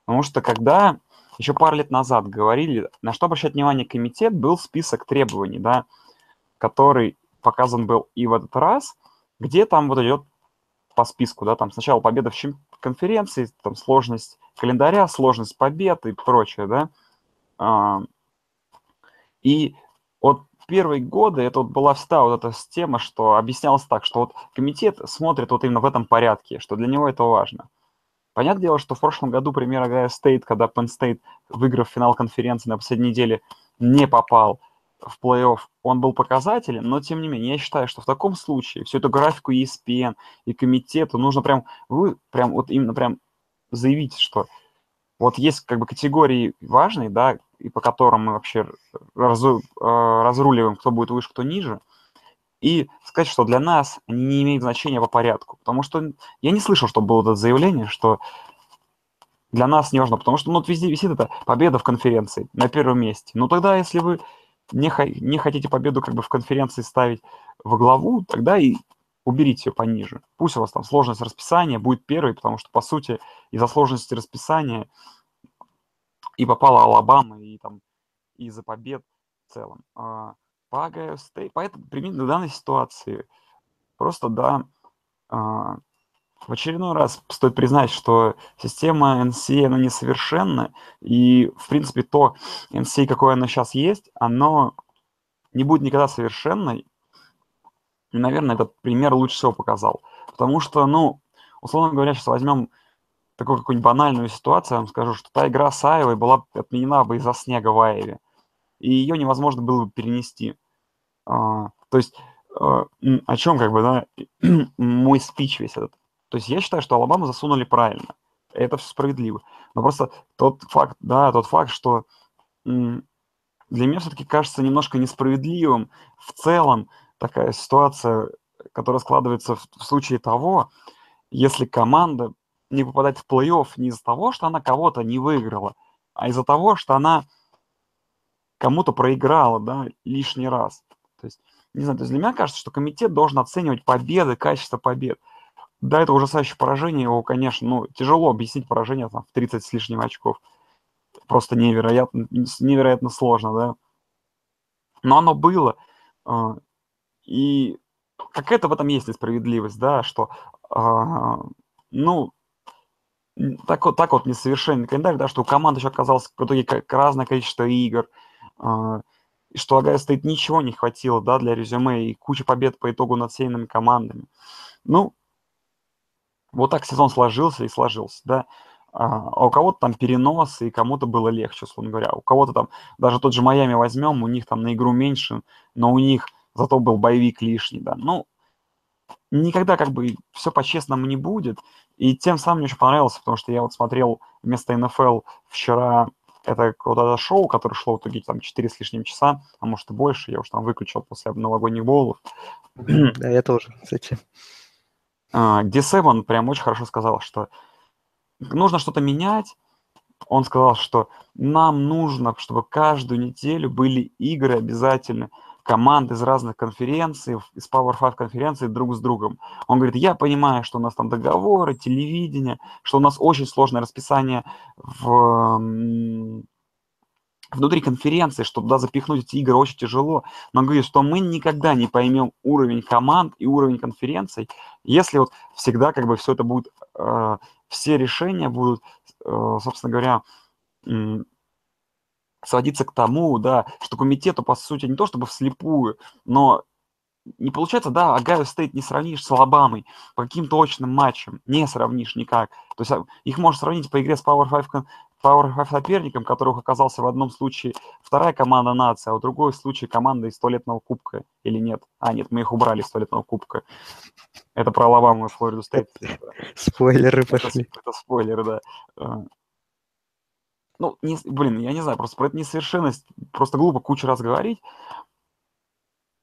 Потому что когда еще пару лет назад говорили, на что обращать внимание комитет, был список требований, да, который показан был и в этот раз, где там вот идет по списку, да, там сначала победа в конференции, там сложность календаря, сложность побед и прочее, да. А, и вот первые годы это вот была всегда вот эта тема, что объяснялось так, что вот комитет смотрит вот именно в этом порядке, что для него это важно. Понятное дело, что в прошлом году пример Агая Стейт, когда Penn State, выиграв финал конференции на последней неделе, не попал в плей-офф, он был показателен, но тем не менее, я считаю, что в таком случае всю эту графику ESPN и комитету нужно прям, вы прям вот именно прям заявить, что вот есть как бы категории важные, да, и по которым мы вообще разу, э, разруливаем, кто будет выше, кто ниже – и сказать, что для нас они не имеют значения по порядку. Потому что я не слышал, чтобы было это заявление, что для нас не важно, потому что ну, вот везде висит эта победа в конференции на первом месте. Ну тогда, если вы не, не хотите победу как бы в конференции ставить во главу, тогда и уберите ее пониже. Пусть у вас там сложность расписания будет первой, потому что, по сути, из-за сложности расписания и попала Алабама, и там из-за побед в целом. А, Ohio State. Поэтому применительно к данной ситуации просто, да, а, в очередной раз стоит признать, что система NCA, она несовершенна, и, в принципе, то NCA, какое оно сейчас есть, оно не будет никогда совершенной. И, наверное, этот пример лучше всего показал. Потому что, ну, условно говоря, сейчас возьмем такую какую-нибудь банальную ситуацию, я вам скажу, что та игра с Айвой была отменена бы из-за снега в Айве. И ее невозможно было бы перенести. А, то есть а, о чем как бы, да, <clears throat> мой спич весь этот. То есть я считаю, что Алабаму засунули правильно. Это все справедливо. Но просто тот факт, да, тот факт, что для меня все-таки кажется немножко несправедливым в целом такая ситуация, которая складывается в, в случае того, если команда не попадает в плей-офф не из-за того, что она кого-то не выиграла, а из-за того, что она кому-то проиграла, да, лишний раз. То есть, не знаю, то есть для меня кажется, что комитет должен оценивать победы, качество побед. Да, это ужасающее поражение, его, конечно, ну, тяжело объяснить поражение там, в 30 с лишним очков. Просто невероятно, невероятно сложно, да. Но оно было. А, и какая-то в этом есть несправедливость, да, что, а, ну, так вот, так вот несовершенный календарь, да, что у команды еще оказалось в итоге разное количество игр, а, что Агая стоит ничего не хватило, да, для резюме и куча побед по итогу над сильными командами. Ну, вот так сезон сложился и сложился, да. А, а у кого-то там перенос, и кому-то было легче, условно говоря. У кого-то там, даже тот же Майами возьмем, у них там на игру меньше, но у них зато был боевик лишний, да. Ну, никогда как бы все по-честному не будет. И тем самым мне очень понравилось, потому что я вот смотрел вместо НФЛ вчера это вот это шоу, которое шло в итоге там 4 с лишним часа, а может и больше, я уж там выключил после новогодних боулов.
Да, я тоже, кстати.
А, где Севен прям очень хорошо сказал, что нужно что-то менять. Он сказал, что нам нужно, чтобы каждую неделю были игры обязательно, команд из разных конференций, из Power 5 конференций друг с другом. Он говорит, я понимаю, что у нас там договоры, телевидение, что у нас очень сложное расписание в внутри конференции, что туда запихнуть эти игры очень тяжело, но говорит, что мы никогда не поймем уровень команд и уровень конференций, если вот всегда как бы все это будет, э, все решения будут, э, собственно говоря, сводиться к тому, да, что комитету, по сути, не то чтобы вслепую, но не получается, да, Огайо Стейт не сравнишь с Алабамой по каким-то точным матчам, не сравнишь никак. То есть а, их можно сравнить по игре с Power 5, Power 5 соперником, которых оказался в одном случае вторая команда нации, а в другой случае команда из туалетного кубка. Или нет? А, нет, мы их убрали из туалетного кубка. Это про Алабаму и Флориду Стейт. <laughs>
Спойлеры пошли.
Это, это спойлеры, да. А, ну, не, блин, я не знаю, просто про это несовершенность просто глупо кучу раз говорить.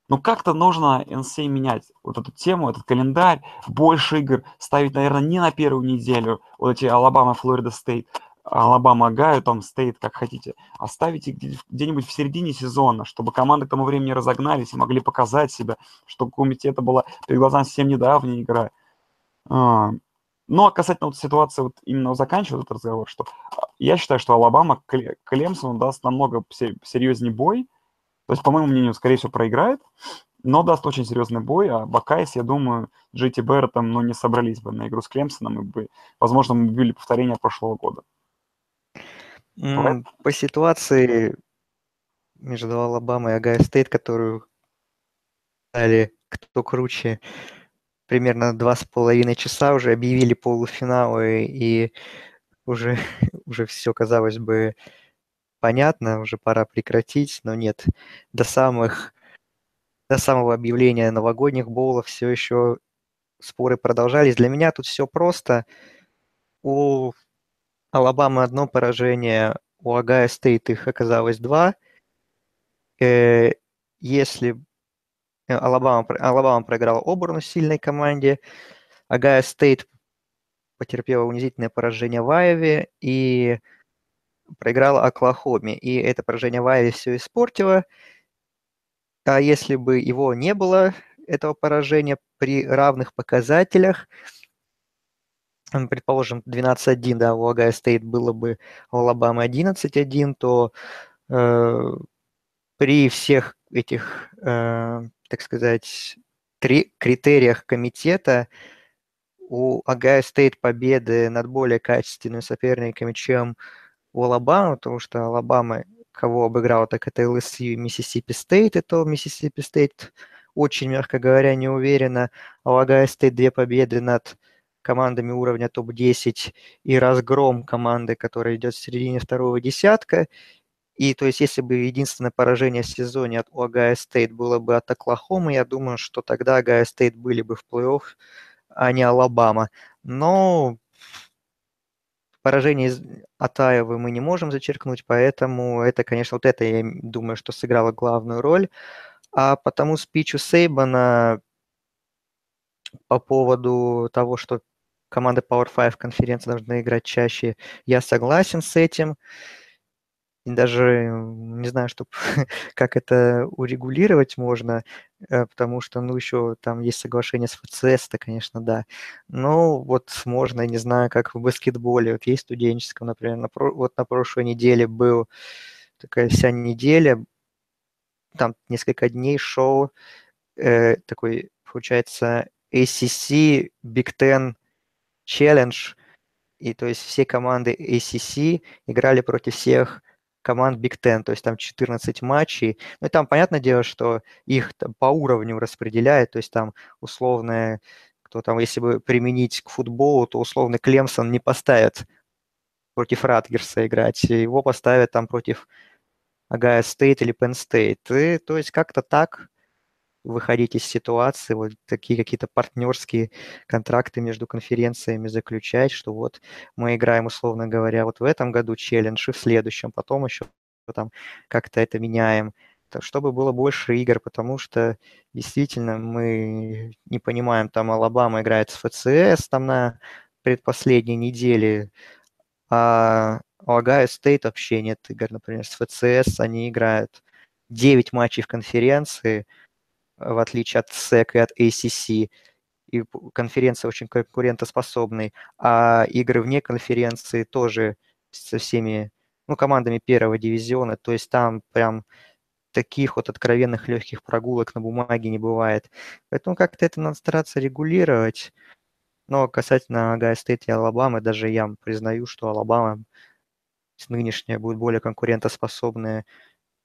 Но как-то нужно NCAA менять вот эту тему, этот календарь, больше игр ставить, наверное, не на первую неделю, вот эти Алабама, Флорида Стейт, Алабама, Огайо, там Стейт, как хотите. Оставите где-нибудь в середине сезона, чтобы команды к тому времени разогнались и могли показать себя, что у это была перед глазами совсем недавняя игра. А, ну, а касательно вот ситуации, вот именно заканчивая этот разговор, что а, я считаю, что Алабама Клемсону даст намного серьезнее бой, то есть, по моему мнению, скорее всего, проиграет, но даст очень серьезный бой, а Бакайс, я думаю, GT Берретом, ну, не собрались бы на игру с Клемсоном, и бы, возможно, мы били повторение прошлого года.
Mm, по ситуации между Алабамой и Огайо Стейт, которую дали кто круче, примерно два с половиной часа уже объявили полуфиналы, и уже, <laughs> уже все, казалось бы, понятно, уже пора прекратить, но нет. До самых до самого объявления новогодних боулов все еще споры продолжались. Для меня тут все просто. У Алабамы одно поражение, у Огайо Стейт их оказалось два. Э, если э, Алабама, Алабама проиграла Оберну сильной команде, Огайо Стейт потерпела унизительное поражение в Айове, и проиграла Оклахоме, и это поражение в Айове все испортило. А если бы его не было, этого поражения при равных показателях, предположим, 12-1, да, у Огайо Стейт было бы у Алабамы 11-1, то э, при всех этих, э, так сказать, три критериях комитета у Огайо Стейт победы над более качественными соперниками, чем у Алабамы, потому что Алабама кого обыграла, так это LSU и Миссисипи Стейт, и то Миссисипи Стейт очень, мягко говоря, не уверенно. А у Огайо Стейт две победы над командами уровня топ-10 и разгром команды, которая идет в середине второго десятка. И то есть, если бы единственное поражение в сезоне от Огайо Стейт было бы от Оклахомы, я думаю, что тогда Огайо Стейт были бы в плей-офф, а не Алабама. Но Поражение от Аевы мы не можем зачеркнуть, поэтому это, конечно, вот это, я думаю, что сыграло главную роль. А по тому спичу Сейбана по поводу того, что команды Power 5 конференции должны играть чаще, я согласен с этим даже не знаю, что, <laughs> как это урегулировать можно, э, потому что, ну, еще там есть соглашение с ФЦС, это, конечно, да. Но вот можно, не знаю, как в баскетболе, вот есть студенческом, например, на, вот на прошлой неделе был такая вся неделя, там несколько дней шоу, э, такой, получается, ACC Big Ten Challenge, и то есть все команды ACC играли против всех команд Big Ten, то есть там 14 матчей. Ну и там, понятное дело, что их там, по уровню распределяют, то есть там условно, кто там, если бы применить к футболу, то условно Клемсон не поставят против Ратгерса играть, его поставят там против Агая Стейт или State. И, то есть как-то так выходить из ситуации, вот такие какие-то партнерские контракты между конференциями заключать, что вот мы играем, условно говоря, вот в этом году челлендж, и в следующем, потом еще там как-то это меняем, чтобы было больше игр, потому что действительно мы не понимаем, там Алабама играет с FCS там на предпоследней неделе, а у Огайо Стейт вообще нет игр, например, с FCS они играют 9 матчей в конференции, в отличие от SEC и от ACC, и конференция очень конкурентоспособной, а игры вне конференции тоже со всеми ну, командами первого дивизиона, то есть там прям таких вот откровенных легких прогулок на бумаге не бывает. Поэтому как-то это надо стараться регулировать. Но касательно Огайо Стейт и Алабамы, даже я признаю, что Алабама нынешняя будет более конкурентоспособная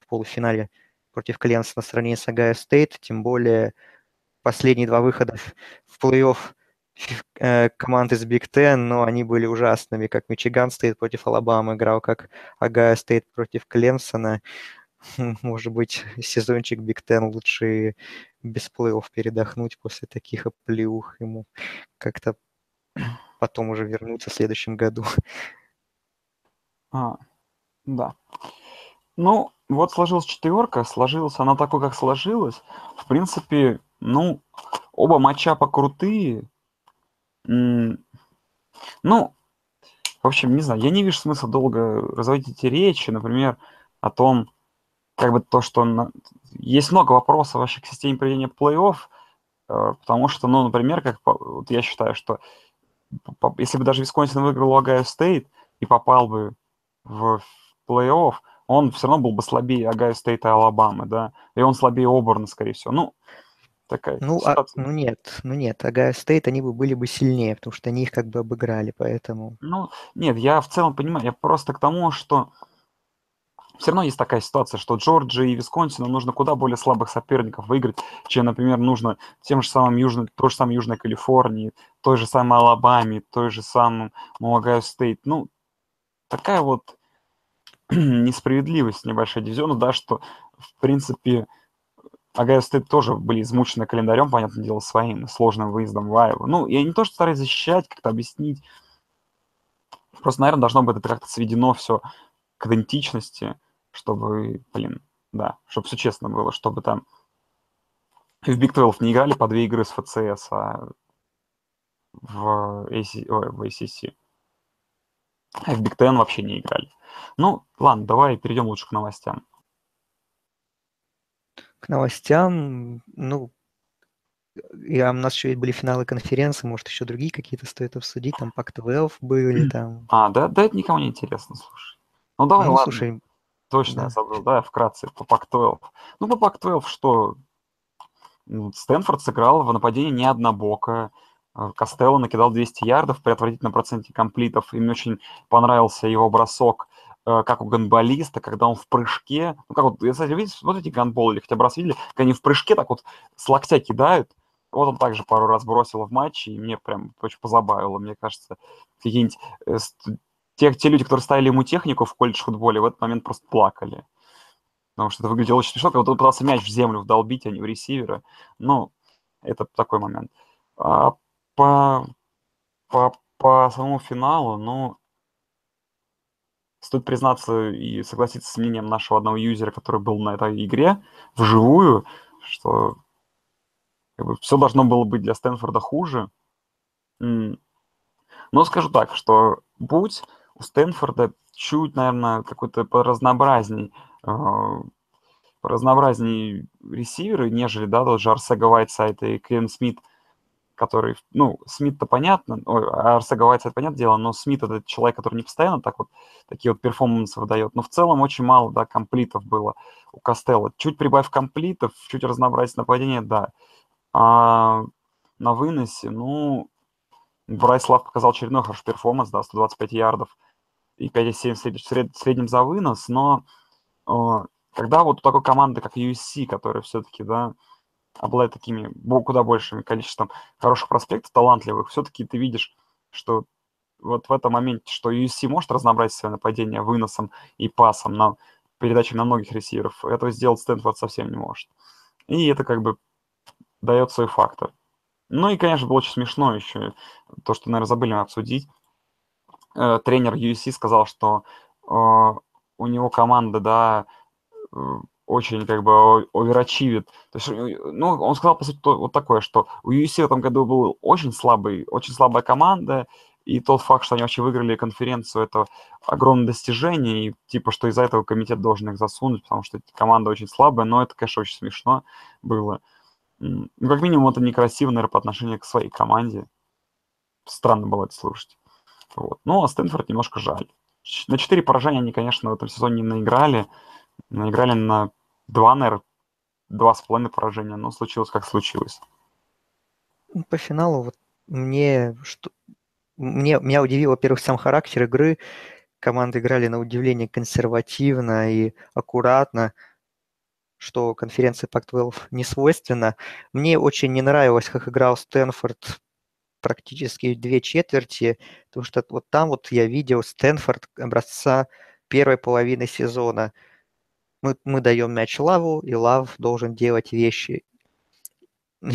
в полуфинале против Клемсона в сравнении с Огайо Стейт, тем более последние два выхода в плей-офф э, команд из Big Ten, но они были ужасными, как Мичиган Стейт против Алабамы играл, как Огайо Стейт против Клемсона. <laughs> Может быть, сезончик Big Ten лучше без плей-офф передохнуть после таких оплеух ему. Как-то <clears throat> потом уже вернуться в следующем году.
А, да. Ну, вот сложилась четверка, сложилась она такой, как сложилась. В принципе, ну, оба матчапа крутые. Ну, в общем, не знаю, я не вижу смысла долго разводить эти речи, например, о том, как бы то, что на... есть много вопросов вообще к системе проведения плей-офф, э, потому что, ну, например, как вот я считаю, что если бы даже Висконсин выиграл Огайо Стейт и попал бы в плей-офф, он все равно был бы слабее Огайо Стейт и Алабамы, да, и он слабее Оберна, скорее всего. Ну, такая
ну, а, ну нет, ну нет, Огайо Стейт, они бы были бы сильнее, потому что они их как бы обыграли, поэтому...
Ну, нет, я в целом понимаю, я просто к тому, что все равно есть такая ситуация, что Джорджии и Висконсину нужно куда более слабых соперников выиграть, чем, например, нужно тем же самым Южной, той же самой Южной Калифорнии, той же самой Алабаме, той же самой Огайо Стейт. Ну, такая вот <clears throat> несправедливость небольшая дивизиона, да, что, в принципе, Огайо Стейт тоже были измучены календарем, понятное дело, своим сложным выездом в Айову. Ну, я не то, что стараюсь защищать, как-то объяснить. Просто, наверное, должно быть это как-то сведено все к идентичности чтобы, блин, да, чтобы все честно было, чтобы там в Big 12 не играли по две игры с FCS, а в, AC, ой, в ACC. А в Big Ten вообще не играли. Ну, ладно, давай перейдем лучше к новостям.
К новостям, ну, я, у нас еще были финалы конференции, может, еще другие какие-то стоит обсудить, там Пак-12 были, там...
А, да, да, это никому не интересно, слушай. Ну, давай, ну, ладно. слушай, Точно, я забыл, да, вкратце, по Пак-12. Ну, по Пак-12 что? Стэнфорд сыграл в нападении не однобоко. Э, Костелло накидал 200 ярдов при отвратительном проценте комплитов. И мне очень понравился его бросок, э, как у гандболиста, когда он в прыжке... Ну, как вот, кстати, видите, смотрите гандбол или хотя бы раз видели, как они в прыжке так вот с локтя кидают. Вот он также пару раз бросил в матче, и мне прям очень позабавило. Мне кажется, какие-нибудь э, те, те люди, которые ставили ему технику в колледж футболе, в этот момент просто плакали. Потому что это выглядело очень смешно, как будто он пытался мяч в землю вдолбить, а не в ресивера. Ну, это такой момент. А по, по, по самому финалу, ну, стоит признаться и согласиться с мнением нашего одного юзера, который был на этой игре вживую, что как бы, все должно было быть для Стэнфорда хуже. Но скажу так, что будь у Стэнфорда чуть, наверное, какой-то поразнообразней, э, ресиверы, нежели, да, тот же Арсега Уайтсайд и Кен Смит, который, ну, Смит-то понятно, Арсега Уайтсайд, понятное дело, но Смит это человек, который не постоянно так вот такие вот перформансы выдает, но в целом очень мало, да, комплитов было у Костелла. Чуть прибавь комплитов, чуть разнообразить нападение, да. А на выносе, ну, Брайс Лав показал очередной хороший перформанс, да, 125 ярдов, и 5,7 в среднем за вынос, но э, когда вот у такой команды, как USC, которая все-таки, да, обладает такими куда большим количеством хороших проспектов, талантливых, все-таки ты видишь, что вот в этом моменте, что USC может разнообразить свое нападение выносом и пасом на передачей на многих ресиверов, этого сделать Стэнфорд совсем не может. И это как бы дает свой фактор. Ну и, конечно, было очень смешно еще то, что, наверное, забыли обсудить. Э, тренер USC сказал, что э, у него команда, да, э, очень как бы оверачивит. То есть, ну, он сказал, по сути, вот такое, что у USC в этом году был очень слабый, очень слабая команда, и тот факт, что они вообще выиграли конференцию, это огромное достижение, и типа, что из-за этого комитет должен их засунуть, потому что команда очень слабая, но это, конечно, очень смешно было. Ну, как минимум, это некрасиво, наверное, по отношению к своей команде. Странно было это слушать. Вот. Ну, а Стэнфорд немножко жаль. На 4 поражения они, конечно, в этом сезоне не наиграли. Наиграли на 2, наверное, два с половиной поражения, но случилось как случилось.
Ну, по финалу вот мне что мне меня удивил, во-первых, сам характер игры. Команды играли на удивление консервативно и аккуратно, что конференции Pac-12 не свойственно. Мне очень не нравилось, как играл Стэнфорд практически две четверти, потому что вот там вот я видел Стэнфорд образца первой половины сезона. Мы, мы даем мяч Лаву, и Лав должен делать вещи.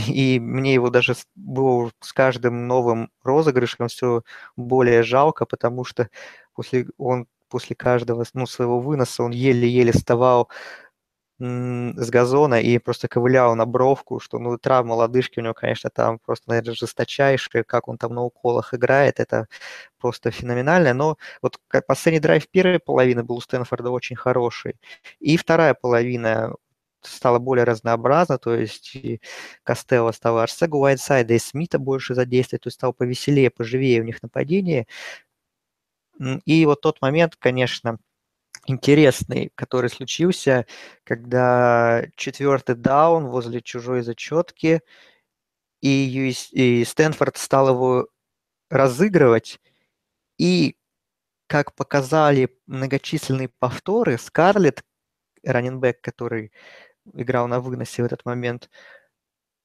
И мне его даже было с каждым новым розыгрышем все более жалко, потому что после, он после каждого ну, своего выноса он еле-еле вставал с газона и просто ковылял на бровку, что, ну, травма лодыжки у него, конечно, там просто, наверное, жесточайшая, как он там на уколах играет, это просто феноменально, но вот последний драйв первой половины был у Стэнфорда очень хороший, и вторая половина стала более разнообразна, то есть и Костелло стал Арсегу Уайтсайда и Смита больше задействовать, то есть стал повеселее, поживее у них нападение. И вот тот момент, конечно, интересный, который случился, когда четвертый даун возле чужой зачетки, и, и Стэнфорд стал его разыгрывать, и, как показали многочисленные повторы, Скарлетт, раненбэк, который играл на выносе в этот момент,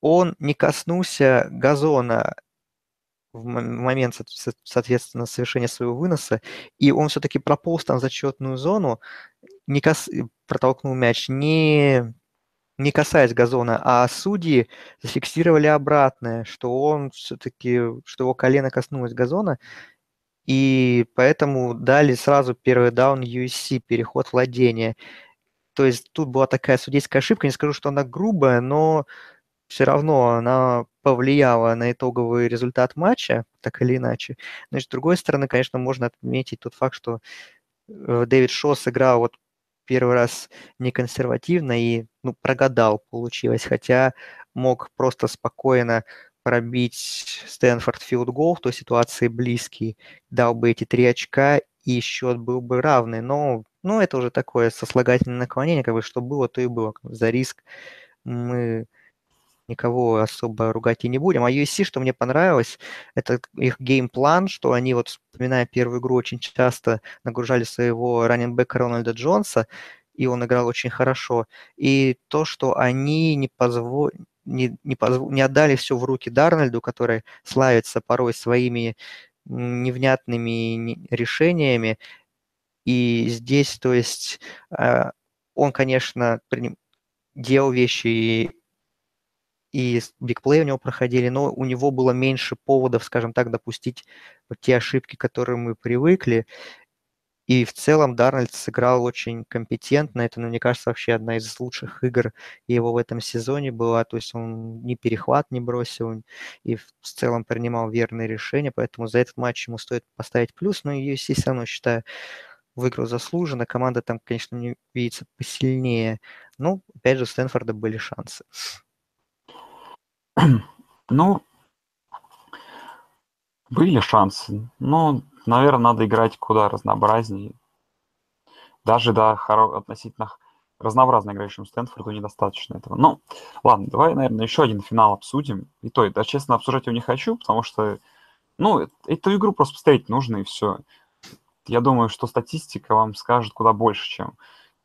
он не коснулся газона в момент, соответственно, совершения своего выноса, и он все-таки прополз там в зачетную зону, не кас... протолкнул мяч, не... не касаясь газона, а судьи зафиксировали обратное, что он все-таки, что его колено коснулось газона, и поэтому дали сразу первый даун USC, переход владения. То есть тут была такая судейская ошибка, не скажу, что она грубая, но все равно она повлияла на итоговый результат матча, так или иначе. Но с другой стороны, конечно, можно отметить тот факт, что э, Дэвид Шо сыграл вот первый раз неконсервативно и ну, прогадал, получилось, хотя мог просто спокойно пробить Стэнфорд филд гол в той ситуации близкий, дал бы эти три очка, и счет был бы равный. Но ну, это уже такое сослагательное наклонение, как бы что было, то и было. За риск мы никого особо ругать и не будем. А USC, что мне понравилось, это их геймплан, что они, вот вспоминая первую игру, очень часто нагружали своего раненбека Рональда Джонса, и он играл очень хорошо. И то, что они не позволили не, не, позв... не отдали все в руки Дарнольду, который славится порой своими невнятными решениями, и здесь, то есть, э, он, конечно, делал вещи и, и бигплей у него проходили, но у него было меньше поводов, скажем так, допустить те ошибки, к которым мы привыкли. И в целом Дарнольд сыграл очень компетентно. Это, ну, мне кажется, вообще одна из лучших игр его в этом сезоне была. То есть он ни перехват не бросил и в целом принимал верные решения. Поэтому за этот матч ему стоит поставить плюс. Но я, все равно считаю, выиграл заслуженно. Команда там, конечно, не видится посильнее. Но, опять же, у Стэнфорда были шансы. <clears throat>
Ну, были шансы. Но, наверное, надо играть куда разнообразнее. Даже, да, хоро... относительно разнообразно играющему Стэнфорду недостаточно этого. Ну, ладно, давай, наверное, еще один финал обсудим. И то, да, честно, обсуждать его не хочу, потому что, ну, эту игру просто посмотреть нужно, и все я думаю, что статистика вам скажет куда больше, чем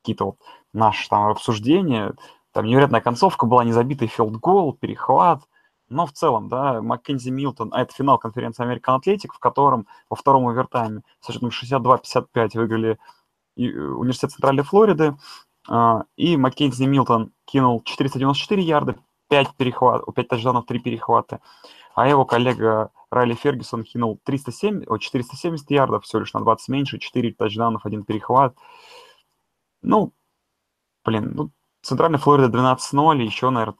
какие-то вот наши там обсуждения. Там невероятная концовка была, незабитый филдгол, перехват. Но в целом, да, Маккензи Милтон, а это финал конференции American Athletic, в котором во втором овертайме с счетом 62-55 выиграли э, Университет Центральной Флориды. А, и Маккензи Милтон кинул 494 ярда, 5 перехватов, 5 тачдаунов, 3 перехвата. А его коллега Райли Фергюсон кинул 307, о, 470 ярдов, всего лишь на 20 меньше, 4 тачдаунов, один перехват. Ну, блин, ну, Центральная Флорида 12-0, еще, наверное,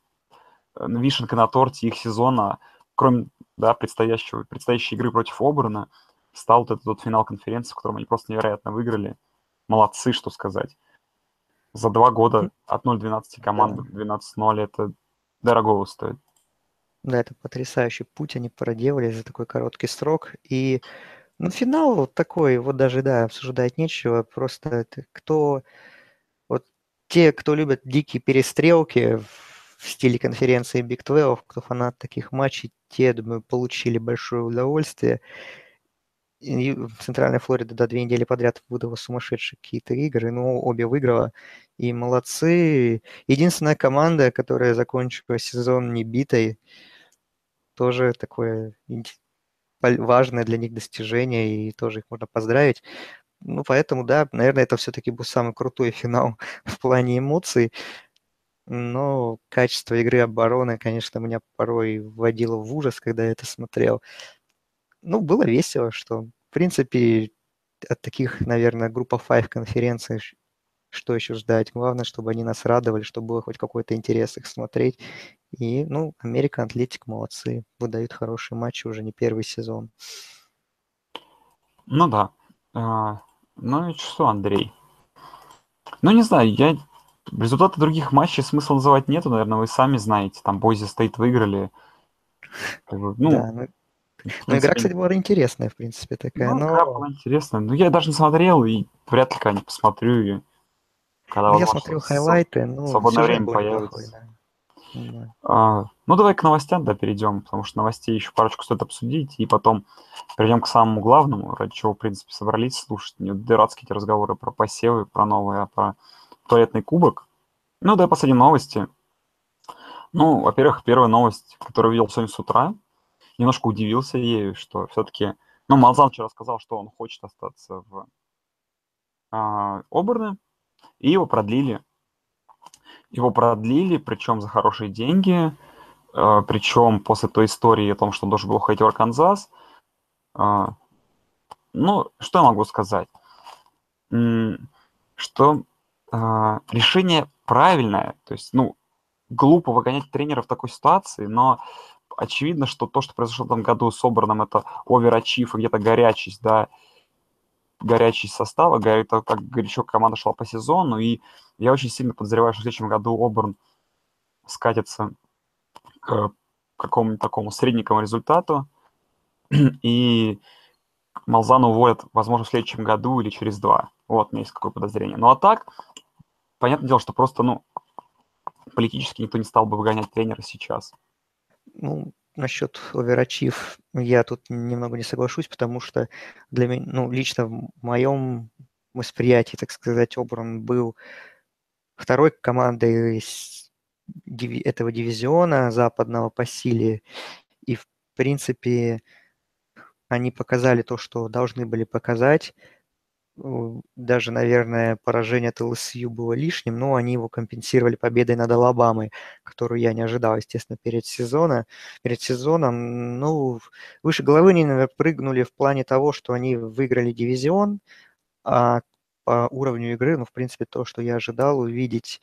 вишенка на торте их сезона, кроме, да, предстоящего, предстоящей игры против Оберна. стал вот этот вот финал конференции, в котором они просто невероятно выиграли. Молодцы, что сказать. За два года от 0-12 команд 12-0 это дорого стоит.
Да, это потрясающий путь они проделали за такой короткий срок. И ну, финал вот такой, вот даже, да, обсуждать нечего. Просто кто... Те, кто любят дикие перестрелки в стиле конференции Big 12, кто фанат таких матчей, те, думаю, получили большое удовольствие. И в Центральной Флориде, да, две недели подряд выдала сумасшедшие какие-то игры, но обе выиграла. И молодцы. Единственная команда, которая закончила сезон не битой, тоже такое важное для них достижение, и тоже их можно поздравить. Ну, поэтому, да, наверное, это все-таки был самый крутой <laughs> финал в плане эмоций. Но качество игры обороны, конечно, меня порой вводило в ужас, когда я это смотрел. Ну, было весело, что, в принципе, от таких, наверное, группа 5 конференций что еще ждать? Главное, чтобы они нас радовали, чтобы было хоть какой-то интерес их смотреть. И, ну, Америка Атлетик молодцы, выдают хорошие матчи уже не первый сезон.
Ну да. Ну и что, Андрей? Ну, не знаю, я... Результаты других матчей смысла называть нету, наверное, вы сами знаете. Там Бойзи Стейт выиграли.
ну, да, ну, ну, игра, кстати, была интересная, в принципе, такая. Ну, но...
игра была интересная. Ну, я даже не смотрел, и вряд ли когда-нибудь посмотрю ее.
Когда ну, я смотрел хайлайты, ну,
свободное время появится. Неплохой, да. А, ну, давай к новостям, да, перейдем, потому что новостей еще парочку стоит обсудить, и потом перейдем к самому главному, ради чего, в принципе, собрались слушать не дурацкие эти разговоры про посевы, про новые, а про туалетный кубок. Ну, да, последние новости. Ну, во-первых, первая новость, которую видел сегодня с утра, немножко удивился ею, что все-таки... Ну, Малзан вчера сказал, что он хочет остаться в а, Оберне, и его продлили. Его продлили, причем за хорошие деньги, э, причем после той истории о том, что он должен был уходить в Арканзас. Э, ну, что я могу сказать? Что э, решение правильное, то есть, ну, глупо выгонять тренера в такой ситуации, но очевидно, что то, что произошло в этом году с Оберном, это оверачив и где-то горячесть, да, горячий состав, это как горячо команда шла по сезону, и я очень сильно подозреваю, что в следующем году Оберн скатится к какому-нибудь такому средненькому результату, <clears throat> и Малзану уволят, возможно, в следующем году или через два. Вот, у меня есть какое подозрение. Ну а так, понятное дело, что просто, ну, политически никто не стал бы выгонять тренера сейчас.
Ну, насчет оверачив я тут немного не соглашусь, потому что для меня, ну, лично в моем восприятии, так сказать, Обран был второй командой этого дивизиона западного по силе. И, в принципе, они показали то, что должны были показать даже, наверное, поражение от ЛСЮ было лишним, но они его компенсировали победой над Алабамой, которую я не ожидал, естественно, перед сезоном. Перед сезоном, ну, выше головы они, наверное, прыгнули в плане того, что они выиграли дивизион, а по уровню игры, ну, в принципе, то, что я ожидал увидеть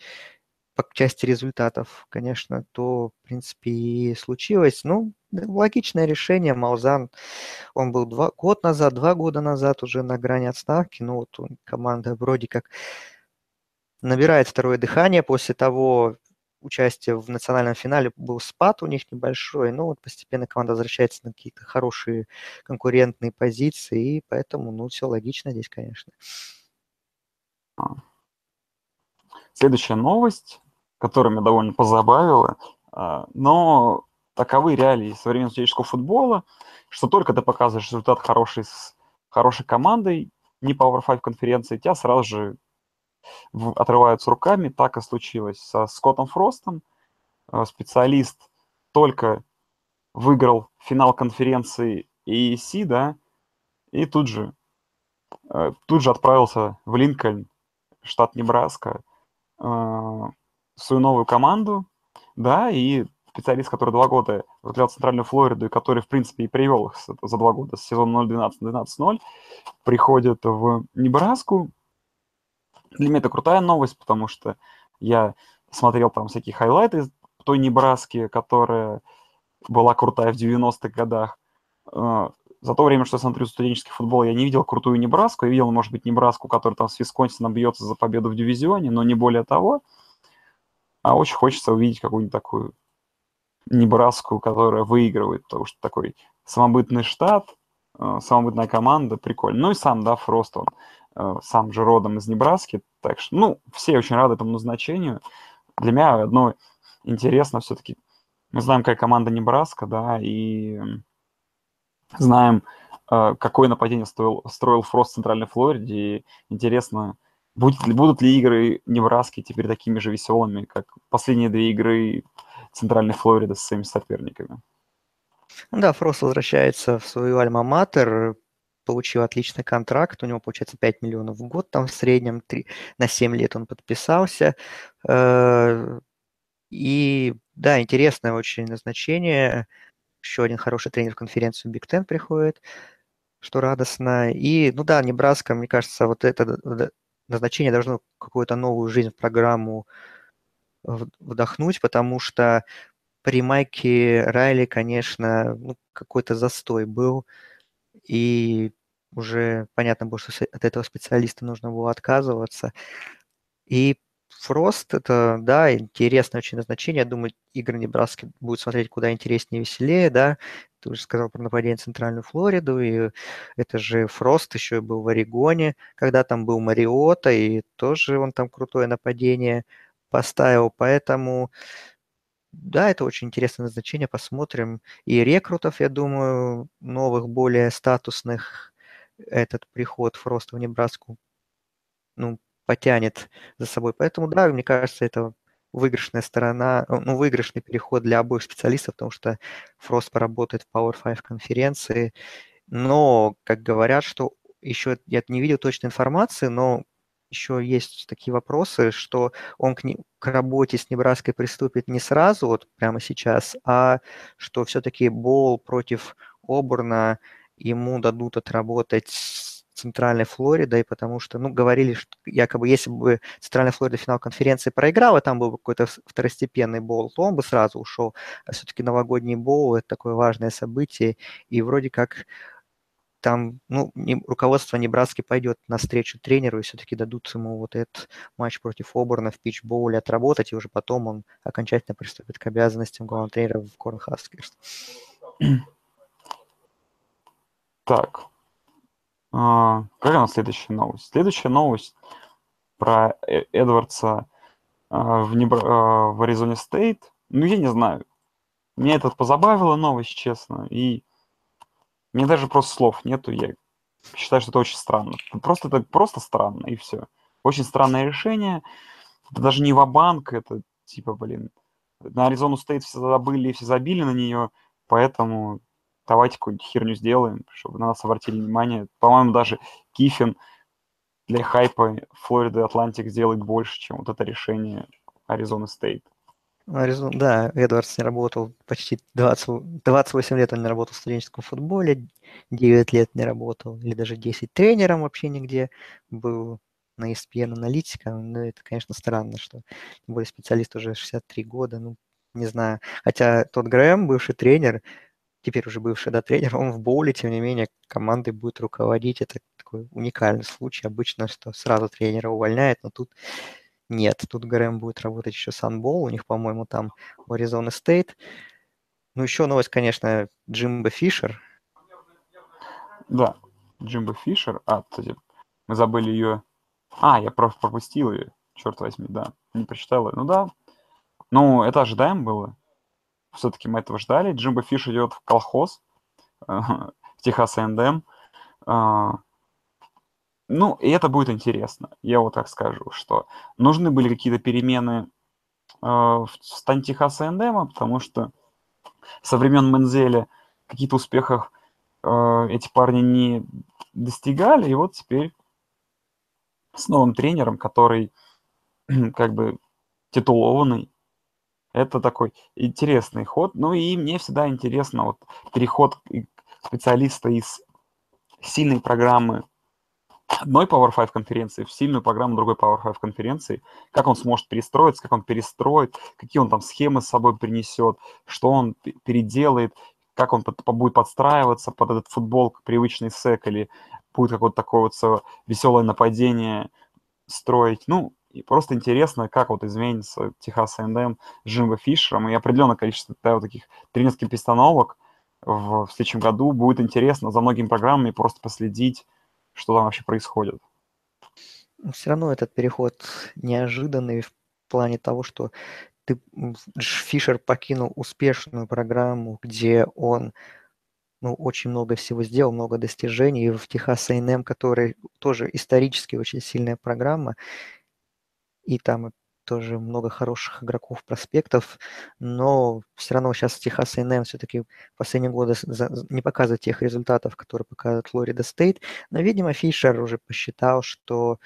по части результатов, конечно, то, в принципе, и случилось. Ну, логичное решение. Малзан, он был два, год назад, два года назад уже на грани отставки. Ну, вот он, команда вроде как набирает второе дыхание после того участия в национальном финале был спад у них небольшой, но вот постепенно команда возвращается на какие-то хорошие конкурентные позиции, и поэтому, ну, все логично здесь, конечно.
Следующая новость, которая меня довольно позабавила, а, но таковы реалии современного человеческого футбола, что только ты показываешь результат хороший с хорошей командой, не Power 5 конференции, тебя сразу же отрываются руками. Так и случилось со Скоттом Фростом. А, специалист только выиграл финал конференции EEC, да, и тут же, а, тут же отправился в Линкольн, штат Небраска, в свою новую команду, да, и специалист, который два года возглавлял Центральную Флориду, и который, в принципе, и привел их за два года с сезона 0-12-12-0, приходит в Небраску. Для меня это крутая новость, потому что я смотрел там всякие хайлайты той Небраски, которая была крутая в 90-х годах. А, за то время, что я смотрю студенческий футбол, я не видел крутую Небраску. Я видел, может быть, Небраску, которая там с Висконсином бьется за победу в дивизионе, но не более того. А очень хочется увидеть какую-нибудь такую Небраску, которая выигрывает, потому что такой самобытный штат, э, самобытная команда, прикольно. Ну и сам, да, Фрост, он э, сам же родом из Небраски, так что, ну, все очень рады этому назначению. Для меня одно интересно все-таки, мы знаем, какая команда Небраска, да, и знаем, э, какое нападение строил, строил Фрост в Центральной Флориде, и интересно, будет будут ли игры Небраски теперь такими же веселыми, как последние две игры Центральной Флориды с своими соперниками.
Да, Фрост возвращается в свою альма-матер, получил отличный контракт, у него получается 5 миллионов в год, там в среднем 3, на 7 лет он подписался. Э, и да, интересное очень назначение. Еще один хороший тренер в конференцию Big Ten приходит, что радостно. И, ну да, Небраска, мне кажется, вот это назначение должно какую-то новую жизнь в программу вдохнуть, потому что при Майке Райли, конечно, ну, какой-то застой был, и уже понятно было, что от этого специалиста нужно было отказываться. И Фрост, это, да, интересное очень назначение. Я думаю, игры Небраски будут смотреть куда интереснее и веселее, да. Ты уже сказал про нападение в Центральную Флориду, и это же Фрост еще был в Орегоне, когда там был Мариота, и тоже он там крутое нападение поставил. Поэтому, да, это очень интересное назначение, посмотрим. И рекрутов, я думаю, новых, более статусных, этот приход Фроста в Небраску, ну, потянет за собой. Поэтому, да, мне кажется, это выигрышная сторона, ну, выигрышный переход для обоих специалистов, потому что Фрост поработает в Power 5 конференции. Но, как говорят, что еще я не видел точной информации, но еще есть такие вопросы, что он к, не, к работе с Небраской приступит не сразу, вот прямо сейчас, а что все-таки Бол против Оберна ему дадут отработать Центральной Флоридой, потому что, ну, говорили, что якобы если бы Центральная Флорида финал конференции проиграла, там был бы какой-то второстепенный бол, то он бы сразу ушел. А все-таки новогодний бол – это такое важное событие, и вроде как там, ну, не, руководство Небраски пойдет навстречу тренеру и все-таки дадут ему вот этот матч против Оберна в питчбоуле отработать, и уже потом он окончательно приступит к обязанностям главного тренера в Корнхаскерс.
Так, а, у нас следующая новость? Следующая новость про э, Эдвардса а, в, Небр... А, в Аризоне Стейт. Ну, я не знаю. Меня это позабавила новость, честно. И мне даже просто слов нету. Я считаю, что это очень странно. Просто это просто странно, и все. Очень странное решение. Это даже не ва-банк, это типа, блин, на Аризону Стейт все забыли, все забили на нее, поэтому давайте какую-нибудь херню сделаем, чтобы на нас обратили внимание. По-моему, даже Киффин для хайпа Флорида Атлантик сделает больше, чем вот это решение Аризона Стейт.
Да, Эдвардс не работал почти 20, 28 лет он не работал в студенческом футболе, 9 лет не работал, или даже 10 тренером вообще нигде, был на ESPN аналитиком, ну, это, конечно, странно, что тем более специалист уже 63 года, ну, не знаю. Хотя тот Грэм, бывший тренер, теперь уже бывший да, тренер, <laughs> он в боуле, тем не менее, командой будет руководить. Это такой уникальный случай. Обычно, что сразу тренера увольняет, но тут нет. Тут Грэм будет работать еще Sun Bowl. У них, по-моему, там Аризона Стейт. Ну, еще новость, конечно, Джимбо Фишер.
Да, Джимбо Фишер. А, кстати, мы забыли ее... А, я просто пропустил ее. Черт возьми, да. Не прочитал ее. Ну да. Ну, это ожидаемо было все-таки мы этого ждали. Джимбо Фиш идет в колхоз, э, в Техас НДМ. Ну, и это будет интересно. Я вот так скажу, что нужны были какие-то перемены э, в стане Техаса НДМ, потому что со времен Мензеля каких-то успехов э, эти парни не достигали, и вот теперь с новым тренером, который <clears throat> как бы титулованный, это такой интересный ход. Ну и мне всегда интересно вот переход специалиста из сильной программы одной Power 5 конференции в сильную программу другой Power 5 конференции, как он сможет перестроиться, как он перестроит, какие он там схемы с собой принесет, что он переделает, как он будет подстраиваться под этот футбол, привычный сек, или будет какое-то такое вот веселое нападение строить. Ну, и просто интересно, как вот изменится Техас A&M с Джимбо Фишером, и определенное количество да, вот таких тренерских перестановок в, в следующем году. Будет интересно за многими программами просто последить, что там вообще происходит.
Все равно этот переход неожиданный в плане того, что ты, Фишер покинул успешную программу, где он ну, очень много всего сделал, много достижений. И в Техас A&M, который тоже исторически очень сильная программа, и там тоже много хороших игроков, проспектов, но все равно сейчас Техас A&M все-таки в последние годы не показывает тех результатов, которые показывает Флорида Стейт, но, видимо, Фишер уже посчитал, что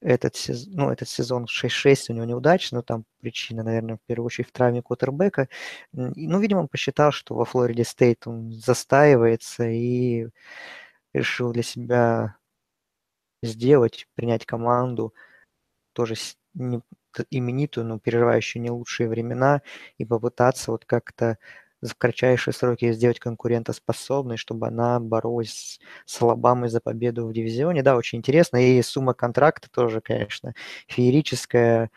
этот, сезон, ну, этот сезон 6-6 у него неудачный, но там причина, наверное, в первую очередь в травме Кутербека. Ну, видимо, он посчитал, что во Флориде Стейт он застаивается и решил для себя сделать, принять команду, тоже именитую, но переживающую не лучшие времена, и попытаться вот как-то в кратчайшие сроки сделать конкурентоспособной, чтобы она боролась с Алабамой за победу в дивизионе. Да, очень интересно. И сумма контракта тоже, конечно, феерическая.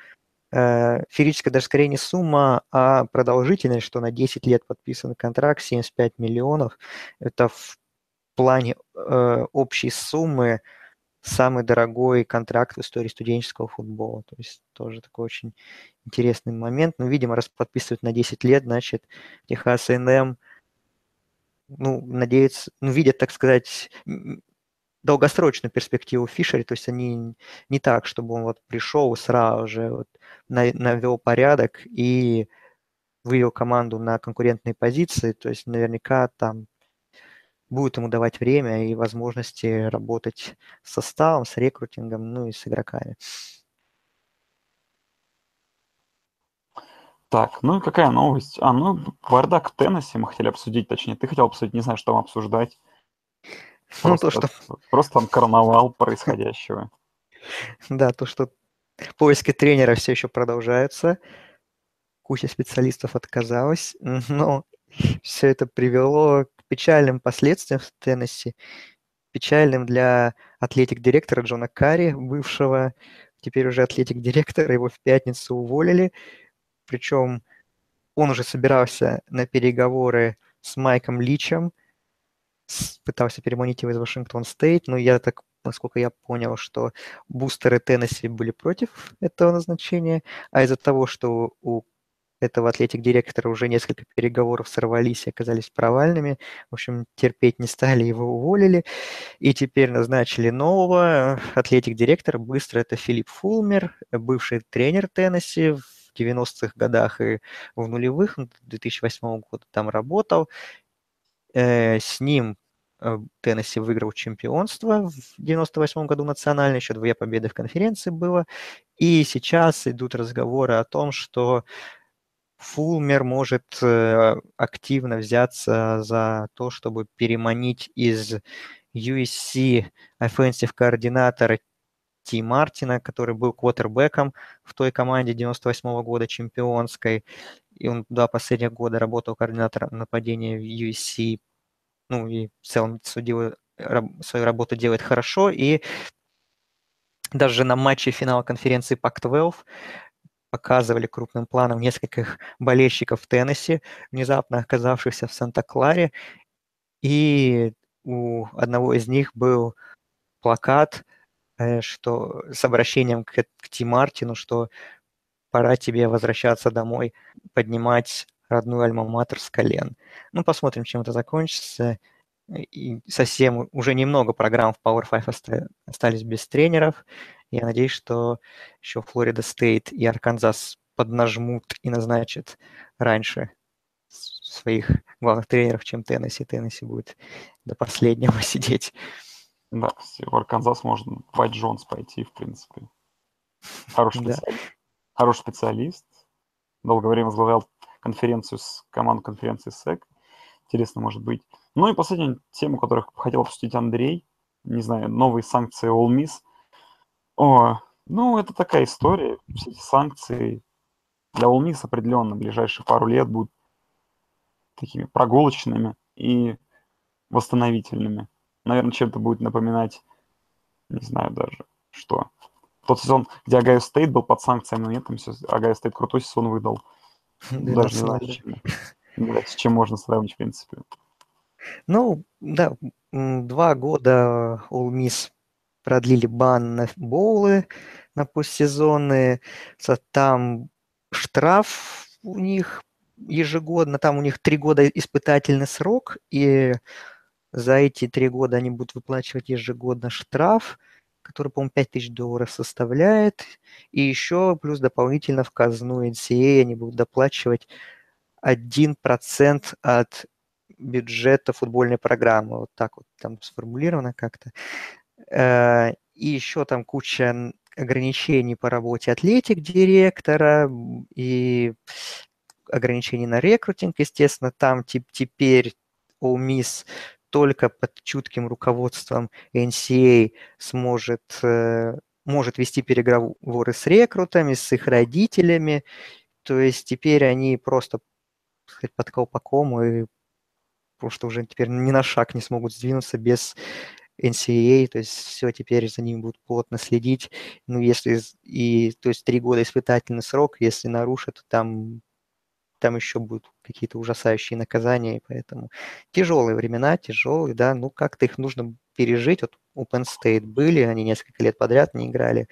Э, феерическая даже скорее не сумма, а продолжительность, что на 10 лет подписан контракт, 75 миллионов. Это в плане э, общей суммы самый дорогой контракт в истории студенческого футбола. То есть тоже такой очень интересный момент. Ну, видимо, раз подписывают на 10 лет, значит, Техас A&M, ну, надеется, ну, видят, так сказать, долгосрочную перспективу Фишера, то есть они не так, чтобы он вот пришел сразу же вот навел порядок и вывел команду на конкурентные позиции, то есть наверняка там будет ему давать время и возможности работать с составом, с рекрутингом, ну и с игроками.
Так, ну и какая новость? А, ну, бардак в Теннессе мы хотели обсудить, точнее, ты хотел обсудить, не знаю, что там обсуждать. <laughs>
Ну, то, что...
Просто там карнавал происходящего. <laughs>
Да, то, что поиски тренера все еще продолжаются. Куча специалистов отказалась, <laughs> но все это привело печальным последствиям в Теннесси, печальным для атлетик-директора Джона Карри, бывшего, теперь уже атлетик-директора, его в пятницу уволили, причем он уже собирался на переговоры с Майком Личем, пытался переманить его из Вашингтон Стейт, но я так, насколько я понял, что бустеры Теннесси были против этого назначения, а из-за того, что у этого атлетик-директора уже несколько переговоров сорвались и оказались провальными. В общем, терпеть не стали, его уволили. И теперь назначили нового атлетик-директора. Быстро это Филипп Фулмер, бывший тренер Теннесси в 90-х годах и в нулевых, 2008 года там работал. Э, с ним э, Теннесси выиграл чемпионство в 98 году национально, еще две победы в конференции было. И сейчас идут разговоры о том, что Фулмер может э, активно взяться за то, чтобы переманить из USC offensive координатора Ти Мартина, который был квотербеком в той команде 98 -го года чемпионской. И он два последних года работал координатором нападения в USC. Ну и в целом судил, свою работу делает хорошо. И даже на матче финала конференции Pac-12 показывали крупным планом нескольких болельщиков в Теннесси, внезапно оказавшихся в Санта-Кларе, и у одного из них был плакат э, что, с обращением к, к Ти Мартину, что пора тебе возвращаться домой, поднимать родную альма-матер с колен. Ну, посмотрим, чем это закончится. И совсем уже немного программ в Power 5 остались без тренеров. Я надеюсь, что еще Флорида Стейт и Арканзас поднажмут и назначат раньше своих главных тренеров, чем Теннесси. Теннесси будет до последнего <laughs> сидеть.
Да, в Арканзас можно Вайт Джонс пойти, в принципе. Хороший специалист. Хороший специалист. Долгое время возглавлял конференцию с команду конференции СЭК. Интересно, может быть. Ну и последняя тема, которую хотел обсудить Андрей. Не знаю, новые санкции All Miss – о, ну, это такая история. Все эти санкции для Ole определенно в ближайшие пару лет будут такими прогулочными и восстановительными. Наверное, чем-то будет напоминать, не знаю даже, что. Тот сезон, где Огайо Стейт был под санкциями, но нет, там все, Огайо Стейт крутой сезон выдал. <laughs> Даже не знаю, с чем, с чем можно сравнить, в принципе.
Ну, да, два года All Miss продлили бан на боулы на постсезонные. Там штраф у них ежегодно, там у них три года испытательный срок, и за эти три года они будут выплачивать ежегодно штраф, который, по-моему, 5 тысяч долларов составляет, и еще плюс дополнительно в казну NCA они будут доплачивать 1% от бюджета футбольной программы. Вот так вот там сформулировано как-то. Э, и еще там куча ограничений по работе атлетик директора и ограничений на рекрутинг, естественно, там теперь All Miss только под чутким руководством NCA сможет, э, может вести переговоры с рекрутами, с их родителями. То есть теперь они просто сказать, под колпаком и просто уже теперь ни на шаг не смогут сдвинуться без NCAA, то есть все теперь за ним будут плотно следить. Ну, если и, то есть три года испытательный срок, если нарушат, там, там еще будут какие-то ужасающие наказания, поэтому тяжелые времена, тяжелые, да, ну как-то их нужно пережить. Вот у Penn State были, они несколько лет подряд не играли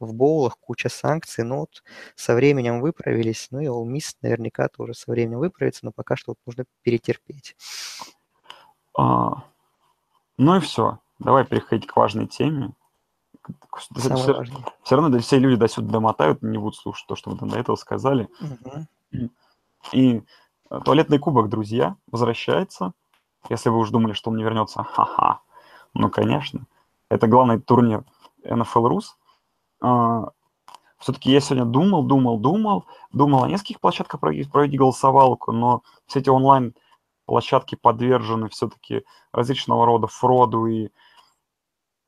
в боулах, куча санкций, но вот со временем выправились, ну и All Miss наверняка тоже со временем выправится, но пока что вот нужно перетерпеть.
А, ну и все. Давай переходить к важной теме. Самое все, важное. все равно все люди до сюда домотают, не будут слушать то, что вы до этого сказали. Угу. И э, туалетный кубок, друзья, возвращается. Если вы уже думали, что он не вернется, ха-ха. Ну, конечно. Это главный турнир NFL Rus. А, все-таки я сегодня думал, думал, думал, думал о нескольких площадках проводить, проводить голосовалку, но все эти онлайн площадки подвержены все-таки различного рода фроду и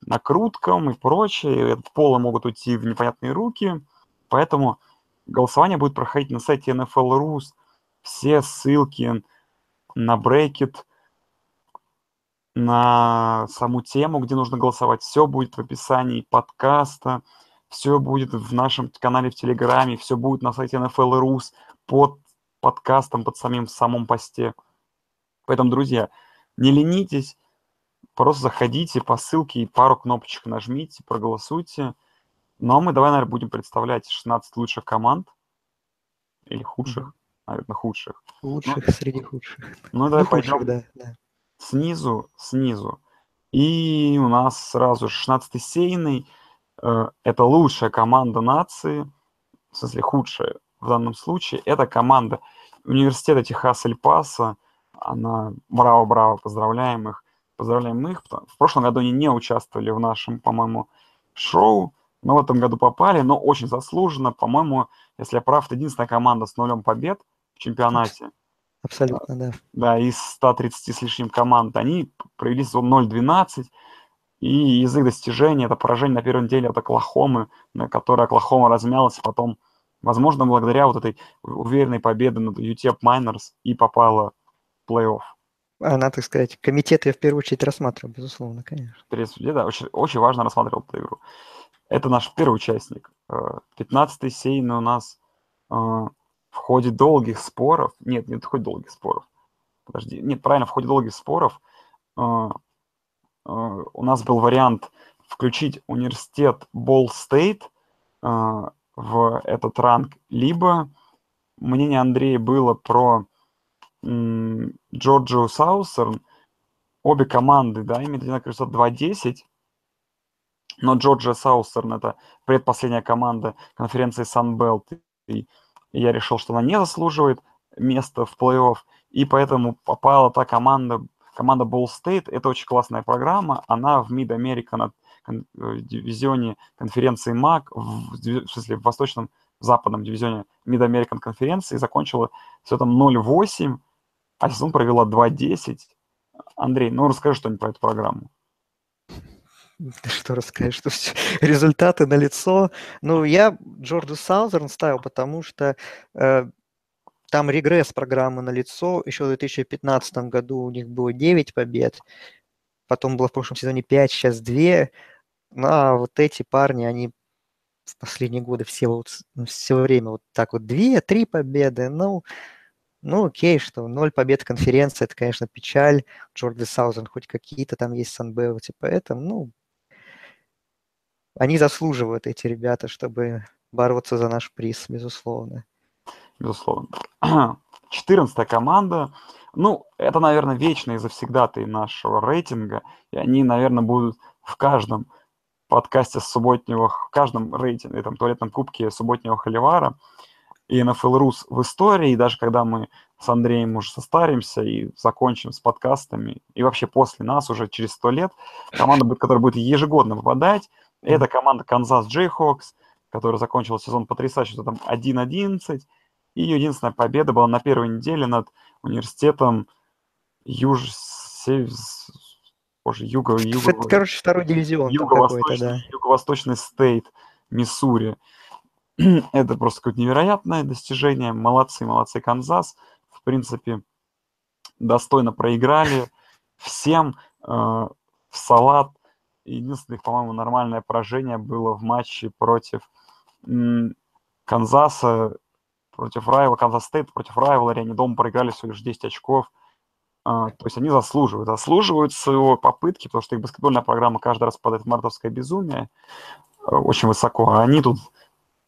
накруткам и прочее. Полы могут уйти в непонятные руки. Поэтому голосование будет проходить на сайте NFL Rus. Все ссылки на брекет, на саму тему, где нужно голосовать, все будет в описании подкаста все будет в нашем канале в Телеграме, все будет на сайте NFL Rus под подкастом, под самим в самом посте. Поэтому, друзья, не ленитесь, просто заходите по ссылке и пару кнопочек нажмите, проголосуйте. Ну а мы давай, наверное, будем представлять 16 лучших команд. Или худших, mm-hmm. наверное, худших.
Лучших ну, среди худших.
Ну давай ну, пойдем да, да. снизу, снизу. И у нас сразу 16-й сейный – Э, это лучшая команда нации, в смысле худшая в данном случае, это команда университета Техас Эль-Паса. Она, браво-браво, поздравляем их. Поздравляем их. В прошлом году они не участвовали в нашем, по-моему, шоу, но в этом году попали, но очень заслуженно. По-моему, если я прав, это единственная команда с нулем побед в чемпионате.
Абсолютно, да.
Да, из 130 с лишним команд. Они провели сезон 0-12, и из их достижений это поражение на первой неделе от Оклахомы, на которой Оклахома размялась, потом, возможно, благодаря вот этой уверенной победе над UTEP Miners и попала плей-офф.
Она, так сказать, комитет я в первую очередь рассматривал, безусловно, конечно.
Да, очень, очень важно рассматривал эту игру. Это наш первый участник. 15-й э, сеяный у нас э, в ходе долгих споров, нет, не в ходе долгих споров, подожди, нет, правильно, в ходе долгих споров э, Э, у нас был вариант включить университет Болл Стейт э, в этот ранг, либо мнение Андрея было про Джорджию Саусерн. Обе команды, да, имеют одинаковый результат 2-10, но Джорджия Саусерн – это предпоследняя команда конференции Sunbelt, и я решил, что она не заслуживает места в плей-офф, и поэтому попала та команда, команда Ball State – это очень классная программа. Она в Mid-American э, дивизионе конференции МАК, в, в смысле, в восточном западном дивизионе Mid-American конференции закончила все там 0-8, а сезон провела 2-10. Андрей, ну расскажи что-нибудь про эту программу.
Что рассказать, что результаты на лицо. Ну, я Джорду Саузерн ставил, потому что э, там регресс программы на лицо. Еще в 2015 году у них было 9 побед, потом было в прошлом сезоне 5, сейчас 2. Ну, а вот эти парни, они в последние годы все вот ну, все время вот так вот 2-3 победы. Ну, ну, окей, что ноль побед конференции, это, конечно, печаль. Джорди Саузен хоть какие-то там есть санбелти, поэтому, ну, они заслуживают, эти ребята, чтобы бороться за наш приз, безусловно.
Безусловно. <clears throat> 14 команда. Ну, это, наверное, вечные завсегдаты нашего рейтинга. И они, наверное, будут в каждом подкасте субботнего, в каждом рейтинге, там, туалетном кубке субботнего холивара и NFL Rus в истории, и даже когда мы с Андреем уже состаримся и закончим с подкастами, и вообще после нас уже через сто лет, команда, которая будет ежегодно попадать, это команда Канзас Джейхокс, которая закончила сезон потрясающе, там 1-11, и единственная победа была на первой неделе над университетом Юж... Боже, юго, юго...
Это, короче, второй дивизион
юго-восточный, да. юго-восточный стейт Миссури. <clears throat> Это просто какое-то невероятное достижение. Молодцы, молодцы, Канзас. В принципе, достойно проиграли всем э, в салат. Единственное, по-моему, нормальное поражение было в матче против м, Канзаса, против Райва, Канзас Стейт против rivalry. Они дома проиграли всего лишь 10 очков. Uh, то есть они заслуживают, заслуживают своего попытки, потому что их баскетбольная программа каждый раз падает в мартовское безумие uh, очень высоко, а они тут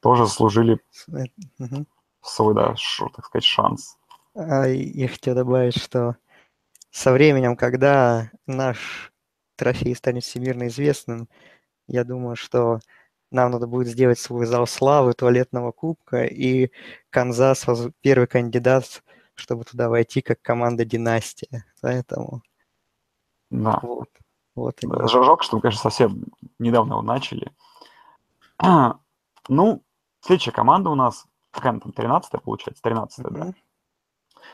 тоже заслужили uh-huh. свой, да, ш, так сказать, шанс.
А, я хотел добавить, что со временем, когда наш трофей станет всемирно известным, я думаю, что нам надо будет сделать свой зал славы туалетного кубка, и Канзас первый кандидат, чтобы туда войти как команда династия. Поэтому
да. вот. Вот они. Жалко, что мы, конечно, совсем недавно его начали. <clears throat> ну, следующая команда у нас, какая там, 13 получается, 13 mm-hmm. да?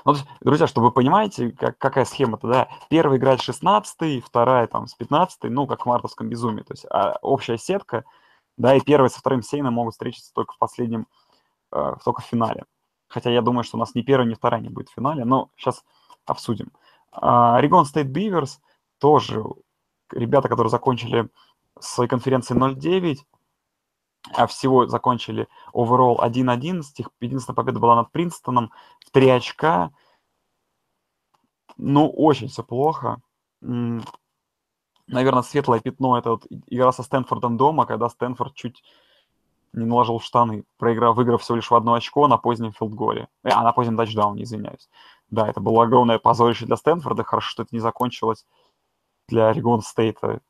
Ну, есть, друзья, чтобы вы понимаете, как, какая схема-то, да, первый играет 16 вторая там с 15 ну, как в мартовском безумии, то есть а общая сетка – да, и первый со вторым сейном могут встретиться только в последнем, э, только в финале. Хотя я думаю, что у нас ни первый, ни вторая не будет в финале, но сейчас обсудим. Орегон Стейт Биверс тоже ребята, которые закончили свои конференции 0-9, а всего закончили overall 1-11. Их единственная победа была над Принстоном в 3 очка. Ну, очень все плохо наверное, светлое пятно это вот игра со Стэнфордом дома, когда Стэнфорд чуть не наложил в штаны, проиграв, выиграв всего лишь в одно очко на позднем филдголе. Э, а, на позднем тачдауне, извиняюсь. Да, это было огромное позорище для Стэнфорда. Хорошо, что это не закончилось для Орегон Стейта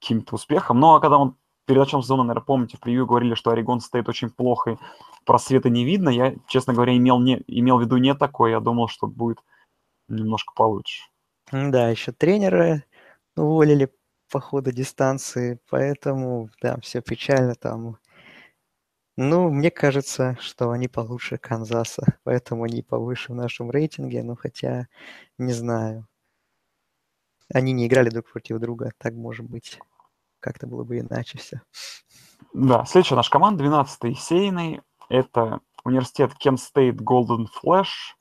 каким-то успехом. Но когда он перед началом сезона, наверное, помните, в превью говорили, что Орегон Стейт очень плохо и просвета не видно. Я, честно говоря, имел, не, имел в виду не такое. Я думал, что будет немножко получше.
Да, еще тренеры уволили по ходу дистанции, поэтому, да, все печально там. Ну, мне кажется, что они получше Канзаса, <laughs> поэтому они повыше в нашем рейтинге, ну, хотя, не знаю. Они не играли друг против друга, так может быть. Как-то было бы иначе все.
Да, следующая наша команда, 12-й сейный, это университет Kent State Golden Flash,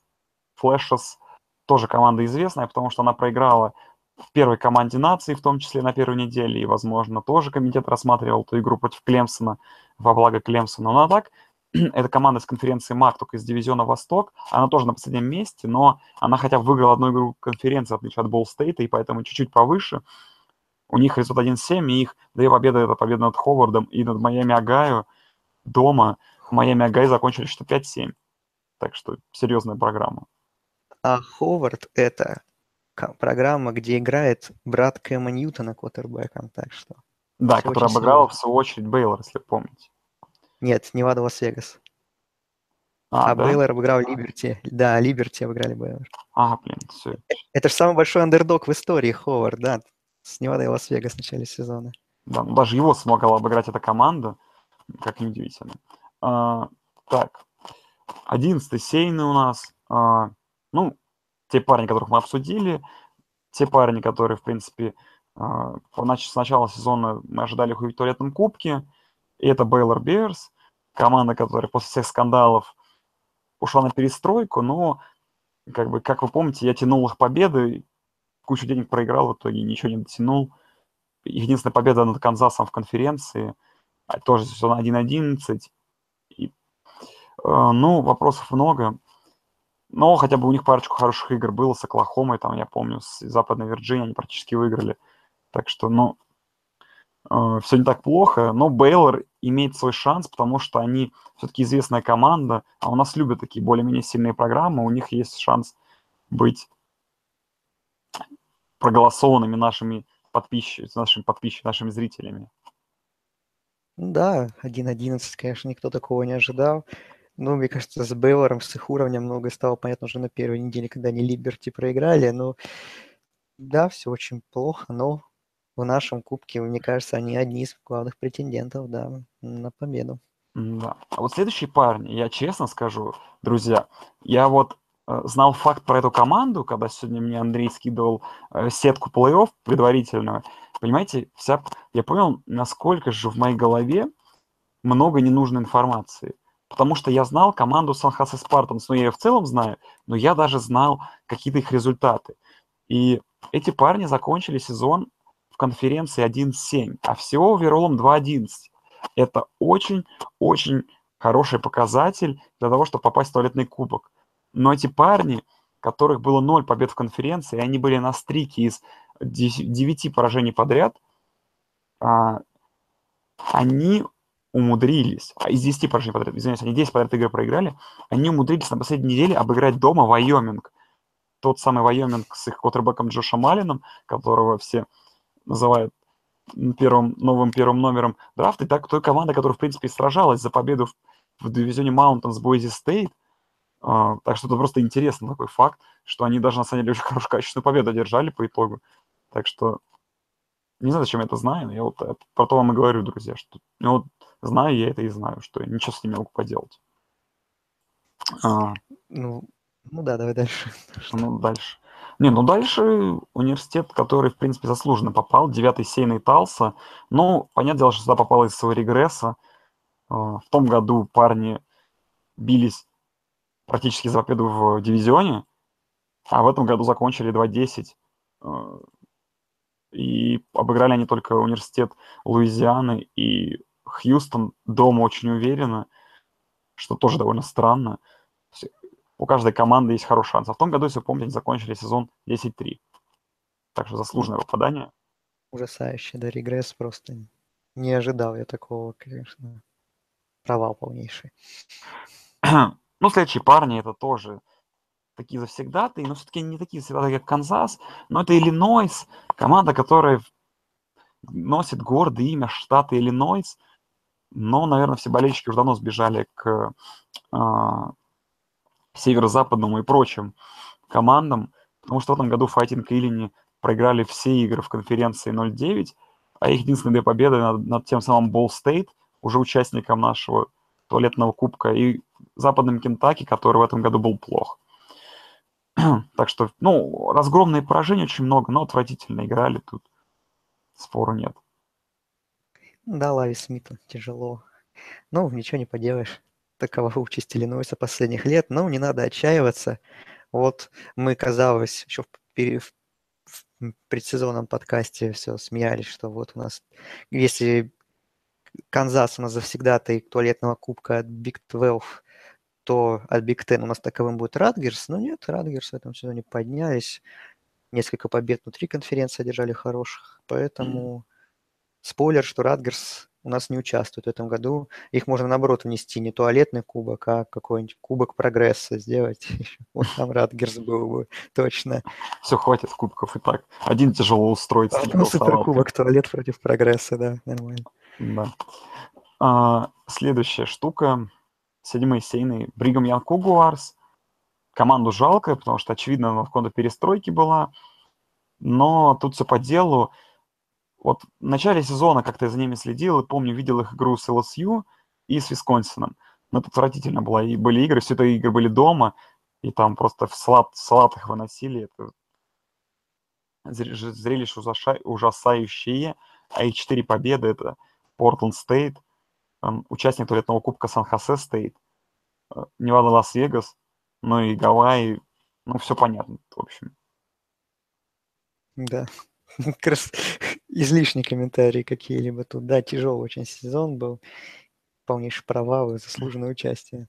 Flashes, тоже команда известная, потому что она проиграла в первой команде нации, в том числе на первой неделе, и, возможно, тоже комитет рассматривал эту игру против Клемсона во благо Клемсона. Но так, <clears throat> эта команда с конференции МАК, только из дивизиона Восток, она тоже на последнем месте, но она хотя бы выиграла одну игру конференции, в отличие от Болл Стейта, и поэтому чуть-чуть повыше. У них результат 1-7, и их две победы – это победа над Ховардом и над Майами Агаю дома. Майами Огайо закончили что 5-7. Так что серьезная программа.
А Ховард – это программа, где играет брат Кэма Ньютона квотербеком, так что...
Да, который обыграл в свою очередь Бейлор, если помните.
Нет, Невада Лас-Вегас. А, а да? Бейлор обыграл Либерти. Да, Либерти обыграли Бейлор.
А, блин, все.
Это же самый большой андердог в истории, Ховард, да, с Невадой Лас-Вегас в начале сезона.
Да, ну даже его смогла обыграть эта команда, как неудивительно. А, так, одиннадцатый сейный у нас. А, ну, те парни, которых мы обсудили, те парни, которые, в принципе, а, с начала сезона мы ожидали их увидеть в туалетном кубке, и это Бейлор Берс, команда, которая после всех скандалов ушла на перестройку, но, как бы, как вы помните, я тянул их победы, кучу денег проиграл в итоге, ничего не дотянул. Единственная победа над Канзасом в конференции, а тоже сезон 1-11. И, э, ну, вопросов много. Но хотя бы у них парочку хороших игр было с Оклахомой, там, я помню, с Западной Вирджинией они практически выиграли. Так что, ну, э, все не так плохо, но Бейлор имеет свой шанс, потому что они все-таки известная команда, а у нас любят такие более-менее сильные программы, у них есть шанс быть проголосованными нашими подписчиками, нашими подписчиками, нашими зрителями.
Да, 1.11, конечно, никто такого не ожидал. Ну, мне кажется, с Бейлором, с их уровнем многое стало понятно уже на первой неделе, когда они Либерти проиграли. Но да, все очень плохо, но в нашем кубке, мне кажется, они одни из главных претендентов, да, на победу.
Да. А вот следующие парни, я честно скажу, друзья, я вот знал факт про эту команду, когда сегодня мне Андрей скидывал э, сетку плей-офф предварительную. Понимаете, вся, я понял, насколько же в моей голове много ненужной информации потому что я знал команду Сан-Хосе Спартанс, ну, я ее в целом знаю, но я даже знал какие-то их результаты. И эти парни закончили сезон в конференции 1-7, а всего оверолом 2-11. Это очень-очень хороший показатель для того, чтобы попасть в туалетный кубок. Но эти парни, которых было 0 побед в конференции, они были на стрике из 9 поражений подряд, а, они умудрились, а из 10 поражений подряд, извиняюсь, они 10 подряд игры проиграли, они умудрились на последней неделе обыграть дома Вайоминг. Тот самый Вайоминг с их квотербеком Джоша Малином, которого все называют первым, новым первым номером драфта, и так той команда, которая, в принципе, сражалась за победу в, в дивизионе Маунтон с Бойзи Стейт. Uh, так что это просто интересный такой факт, что они даже, на самом деле, <laughs> очень хорошую качественную победу одержали по итогу. Так что не знаю, зачем я это знаю, но я вот про то вам и говорю, друзья, что ну, вот знаю я это и знаю, что я ничего с ними могу поделать.
А, ну, ну да, давай дальше. <laughs>
Ну, дальше. Не, ну дальше университет, который, в принципе, заслуженно попал, девятый сейный Талса. Ну, понятное дело, что сюда попало из своего регресса. А, в том году парни бились практически за победу в дивизионе, а в этом году закончили 2-10. А, и обыграли они только университет Луизианы и Хьюстон дома очень уверенно, что тоже довольно странно. У каждой команды есть хороший шанс. А в том году, если вы помните, закончили сезон 10-3. Так что заслуженное попадание.
Ужасающий, да, регресс просто. Не ожидал я такого, конечно. Провал полнейший. <clears throat>
ну, следующие парни, это тоже такие завсегдатые, но все-таки не такие завсегдатые, как Канзас, но это Иллинойс, команда, которая носит гордое имя штата Иллинойс, но, наверное, все болельщики уже давно сбежали к э, северо-западному и прочим командам, потому что в этом году Fighting Illini проиграли все игры в конференции 0-9, а их единственные две победы над, над тем самым Ball State, уже участником нашего туалетного кубка, и западным Кентаки, который в этом году был плох. <clears throat> так что, ну, разгромные поражения очень много, но отвратительно играли тут. Спору нет.
Да, Лави Смиту тяжело. Ну, ничего не поделаешь. Такова участь Иллинойса последних лет. Но не надо отчаиваться. Вот мы, казалось, еще в, в предсезонном подкасте все смеялись, что вот у нас, если Канзас у нас завсегда-то туалетного кубка от Big 12, то от Big Ten у нас таковым будет Радгерс. Но нет, Радгерс в этом сезоне поднялись. Несколько побед внутри конференции одержали хороших. Поэтому Спойлер, что Радгерс у нас не участвует в этом году. Их можно, наоборот, внести не туалетный кубок, а какой-нибудь кубок прогресса сделать. <laughs> Вот там Радгерс был бы, точно.
Все, хватит кубков и так. Один тяжело устроить.
Ну, суперкубок, туалет против прогресса, да, нормально.
Да. А, следующая штука. Седьмой сейный. Бригам Ян Кугуарс. Команду жалко, потому что, очевидно, она в какой-то перестройке была. Но тут все по делу. Вот в начале сезона как-то я за ними следил, и помню, видел их игру с LSU и с Висконсином. Но это отвратительно было. И были игры, все это игры были дома, и там просто в салат, салат их выносили. Это зрелище ужасающее. А их четыре победы – это Портленд Стейт, участник туалетного кубка Сан-Хосе Стейт, э, Невада Лас-Вегас, ну и Гавайи, ну все понятно, в общем.
Да, <laughs> излишние комментарии какие-либо тут. Да, тяжелый очень сезон был, полнейший провал и заслуженное участие.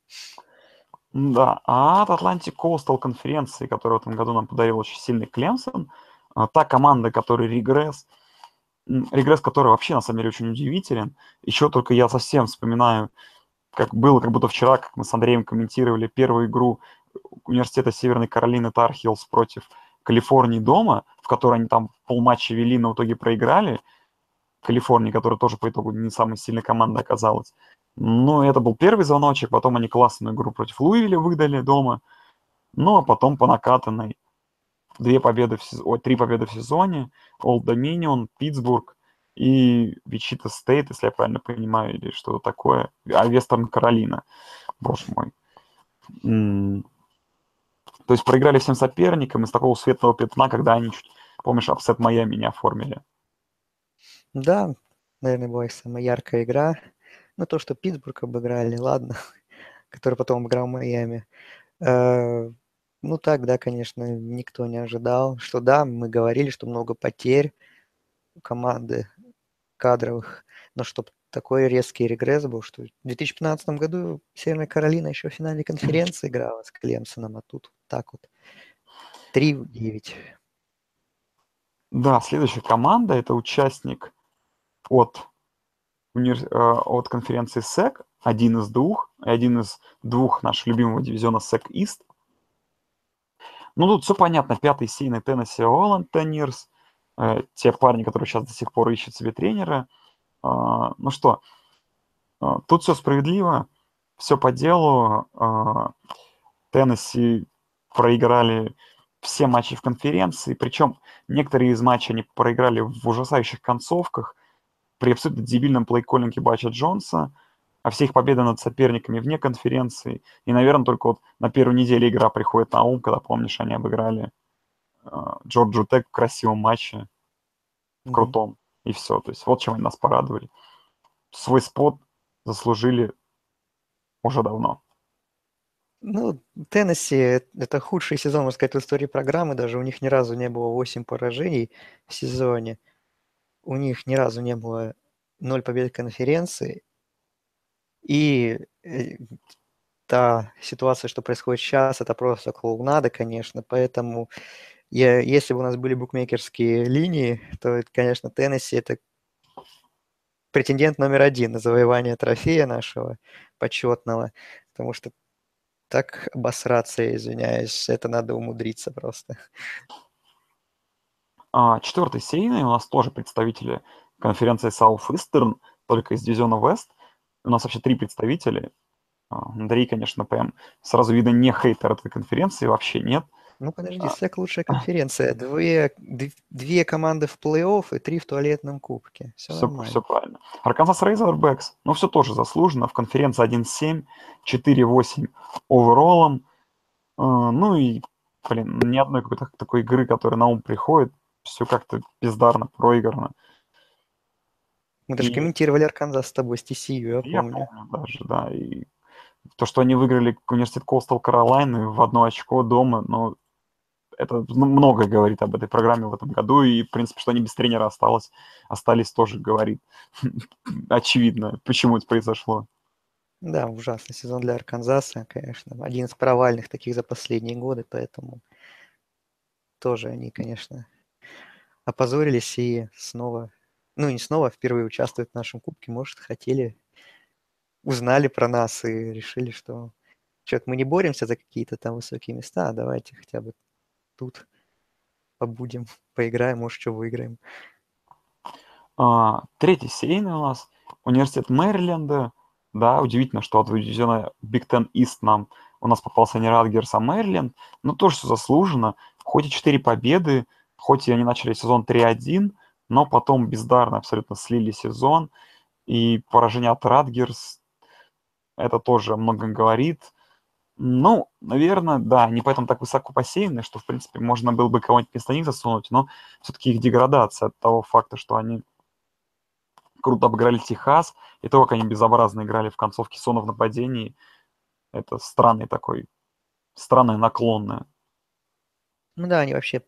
Да, а от Atlantic Coastal конференции, которую в этом году нам подарил очень сильный Клемсон, а, та команда, которая регресс, регресс, который вообще на самом деле очень удивителен. Еще только я совсем вспоминаю, как было, как будто вчера, как мы с Андреем комментировали первую игру университета Северной Каролины Тархиллс против Калифорнии дома, в которой они там полматча вели, но в итоге проиграли. Калифорнии, которая тоже по итогу не самой сильной командой оказалась. Ну, это был первый звоночек, потом они классную игру против Луивиля выдали дома. Ну, а потом по накатанной две победы в сезоне, три победы в сезоне, Олд Доминион, Питтсбург и Вичита Стейт, если я правильно понимаю, или что-то такое, а Вестерн Каролина, боже мой. То есть проиграли всем соперникам из такого светлого пятна, когда они помнишь, upset Майами не оформили.
Да, наверное, была их самая яркая игра. Ну, то, что Питтсбург обыграли, ладно, <laughs> который потом обыграл Майами. Ну, так, да, конечно, никто не ожидал. Что да, мы говорили, что много потерь у команды кадровых, но чтобы такой резкий регресс был, что в 2015 году Северная Каролина еще в финале конференции играла с Клемсоном, а тут так вот 3-9.
Да, следующая команда – это участник от. Э, от конференции SEC, один из двух, один из двух наших любимого дивизиона East. Ну, тут все понятно. Пятый сильный Теннесси Оланд Теннирс, э, те парни, которые сейчас до сих пор ищут себе тренера. Э, ну что, э, тут все справедливо, все по делу. Э, Теннесси проиграли все матчи в конференции, причем некоторые из матчей они проиграли в ужасающих концовках при абсолютно дебильном плейколлинге Бача Джонса, а все их победы над соперниками вне конференции. И, наверное, только вот на первой неделе игра приходит на ум, когда, помнишь, они обыграли э, Джорджу Тек в красивом матче, в крутом, mm-hmm. и все. То есть вот чем они нас порадовали. Свой спот заслужили уже давно.
Ну, Теннесси – это худший сезон, можно сказать, в истории программы. Даже у них ни разу не было 8 поражений в сезоне у них ни разу не было ноль побед конференции. И э, та ситуация, что происходит сейчас, это просто клоунада, конечно. Поэтому я, если бы у нас были букмекерские линии, то, конечно, Теннесси – это претендент номер один на завоевание трофея нашего почетного, потому что так обосраться, я извиняюсь, это надо умудриться просто.
А, четвертый серийный у нас тоже представители конференции Southeastern, только из дивизиона West. У нас вообще три представителя. А, Андрей, конечно, прям сразу видно не хейтер этой конференции, вообще нет.
Ну, подожди, а. лучшая <laughs> конференция. Две, две команды в плей-офф и три в туалетном кубке.
Все, все, все правильно. Arkansas Razorbacks, ну, все тоже заслуженно. В конференции 1-7, 4-8 овероллом. Ну и, блин, ни одной какой-то такой игры, которая на ум приходит, все как-то бездарно, проиграно.
Мы даже и... комментировали Арканзас с тобой, с TCU, я, я помню.
помню даже, да. И то, что они выиграли университет Костел Каролайны в одно очко дома, но это многое говорит об этой программе в этом году, и, в принципе, что они без тренера осталось, остались, тоже говорит. <laughs> Очевидно, почему это произошло.
Да, ужасный сезон для Арканзаса, конечно. Один из провальных таких за последние годы, поэтому тоже они, конечно, опозорились и снова, ну не снова, а впервые участвуют в нашем кубке, может, хотели, узнали про нас и решили, что что мы не боремся за какие-то там высокие места, а давайте хотя бы тут побудем, <laughs> поиграем, может, что выиграем.
А, третий серийный у нас университет Мэриленда. Да, удивительно, что от дивизиона Big Ten East нам у нас попался не Радгерс, а Мэриленд. Но тоже все заслуженно. Хоть и четыре победы, хоть и они начали сезон 3-1, но потом бездарно абсолютно слили сезон, и поражение от Радгерс, это тоже много говорит. Ну, наверное, да, не поэтому так высоко посеяны, что, в принципе, можно было бы кого-нибудь вместо них засунуть, но все-таки их деградация от того факта, что они круто обыграли Техас, и то, как они безобразно играли в концовке сезона в нападении, это странный такой, странное наклонное.
Ну да, они вообще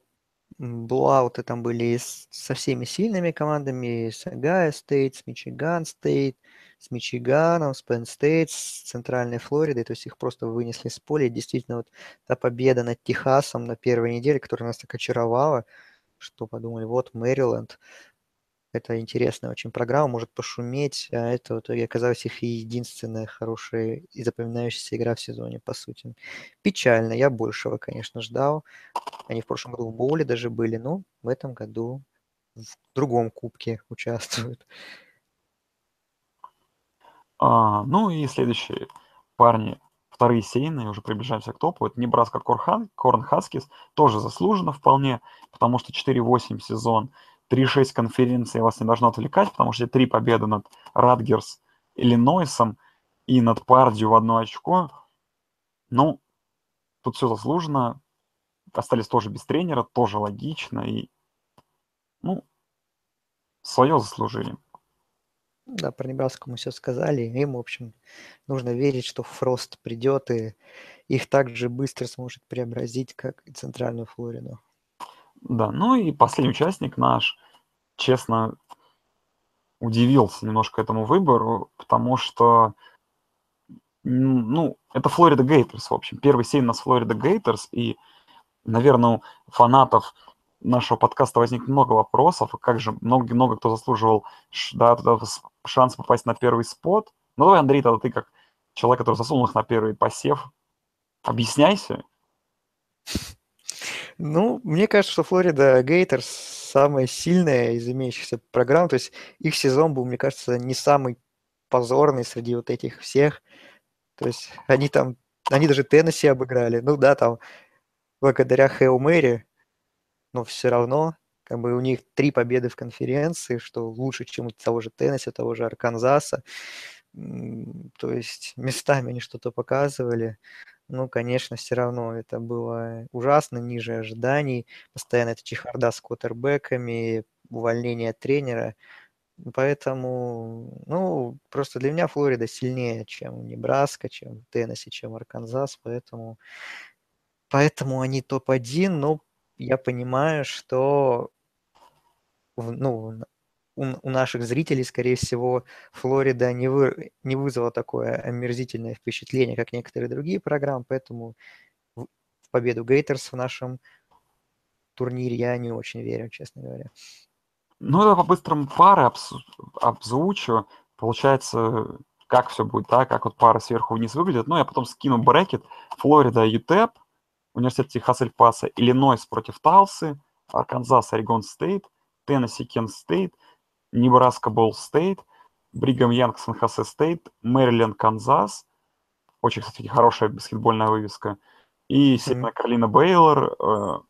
blowout ы там были с, со всеми сильными командами, с Огайо Стейт, с Мичиган Стейт, с Мичиганом, с Пенн Стейт, с Центральной Флоридой, то есть их просто вынесли с поля. Действительно, вот та победа над Техасом на первой неделе, которая нас так очаровала, что подумали, вот Мэриленд, это интересная очень программа, может пошуметь, а это в итоге оказалась их единственная хорошая и запоминающаяся игра в сезоне, по сути. Печально, я большего, конечно, ждал. Они в прошлом году в боуле даже были, но в этом году в другом кубке <laughs> участвуют.
А, ну и следующие парни, вторые сейные, уже приближаемся к топу. Это Небраска Корн Хаскис, тоже заслуженно вполне, потому что 4-8 сезон – 3-6 конференции вас не должно отвлекать, потому что три победы над Радгерс, Иллинойсом и над Пардию в одно очко. Ну, тут все заслуженно. Остались тоже без тренера, тоже логично. И, ну, свое заслужили.
Да, про Небраску мы все сказали. Им, в общем, нужно верить, что Фрост придет и их так же быстро сможет преобразить, как и Центральную Флориду.
Да, ну и последний участник наш, честно, удивился немножко этому выбору, потому что, ну, это Флорида Гейтерс, в общем. Первый сейн у нас Флорида Гейтерс, и, наверное, у фанатов нашего подкаста возник много вопросов, как же много-много кто заслуживал да, шанс попасть на первый спот. Ну давай, Андрей, тогда ты как человек, который засунул их на первый посев, объясняйся.
Ну, мне кажется, что Флорида Гейтерс самая сильная из имеющихся программ. То есть их сезон был, мне кажется, не самый позорный среди вот этих всех. То есть они там, они даже Теннесси обыграли. Ну да, там благодаря Хейл Мэри, но все равно как бы у них три победы в конференции, что лучше, чем у того же Теннесси, того же Арканзаса. То есть местами они что-то показывали. Ну, конечно, все равно это было ужасно, ниже ожиданий. Постоянно это чехарда с квотербеками, увольнение тренера. Поэтому, ну, просто для меня Флорида сильнее, чем Небраска, чем Теннесси, чем Арканзас, поэтому, поэтому они топ-1, но я понимаю, что ну, у, у наших зрителей, скорее всего, Флорида не, вы, не вызвала такое омерзительное впечатление, как некоторые другие программы, поэтому в, победу Гейтерс в нашем турнире я не очень верю, честно говоря.
Ну, я по-быстрому пары обс- обзвучу. Получается, как все будет, да, как вот пара сверху вниз выглядит. Ну, я потом скину bracket. Флорида, UTEP, Университет Техас Эль-Паса, Иллинойс против Талсы, Арканзас, Орегон Стейт, Теннесси, Кент Стейт, Небраска Болл Стейт, Бригам Янг Сан Хосе Стейт, Мэриленд Канзас, очень, кстати, хорошая баскетбольная вывеска, и Северная Каролина Бейлор. Э,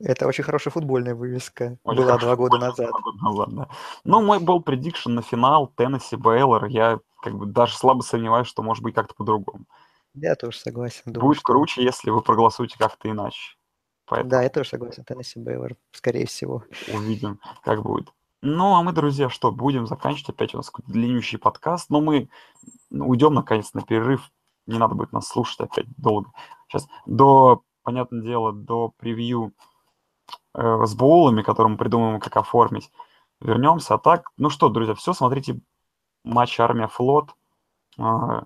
Это очень хорошая футбольная вывеска. Очень Была два года назад. Два года назад,
да. Ну, мой был предикшн на финал Теннесси Бейлор. Я как бы даже слабо сомневаюсь, что может быть как-то по-другому.
Я тоже согласен.
Думаю, Будет что... круче, если вы проголосуете как-то иначе.
Поэтому... Да, я тоже согласен. Теннесси Бейлор, скорее всего.
Увидим, как будет. Ну, а мы, друзья, что, будем заканчивать. Опять у нас какой-то длиннющий подкаст. Но мы уйдем, наконец, на перерыв. Не надо будет нас слушать опять долго. Сейчас до, понятное дело, до превью э, с боулами, которые мы придумаем, как оформить, вернемся. А так, ну что, друзья, все, смотрите матч Армия-Флот. Э,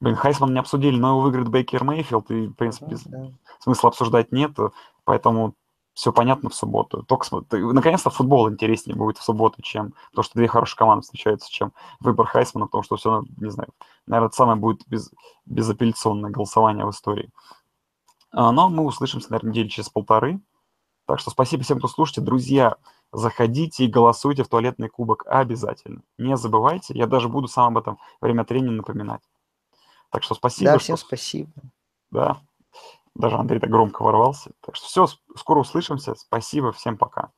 блин, Хайсман не обсудили, но его выиграет Бейкер Мейфилд, и, в принципе, да. смысла обсуждать нет. Поэтому все понятно в субботу. Только наконец-то футбол интереснее будет в субботу, чем то, что две хорошие команды встречаются, чем выбор Хайсмана, потому что все, не знаю, наверное, это самое будет без, безапелляционное голосование в истории. А, но мы услышимся, наверное, недели через полторы. Так что спасибо всем, кто слушает. Друзья, заходите и голосуйте в туалетный кубок обязательно. Не забывайте, я даже буду сам об этом время от времени напоминать. Так что спасибо.
Да, всем что... спасибо.
Да. Даже Андрей так громко ворвался. Так что все, скоро услышимся. Спасибо, всем пока.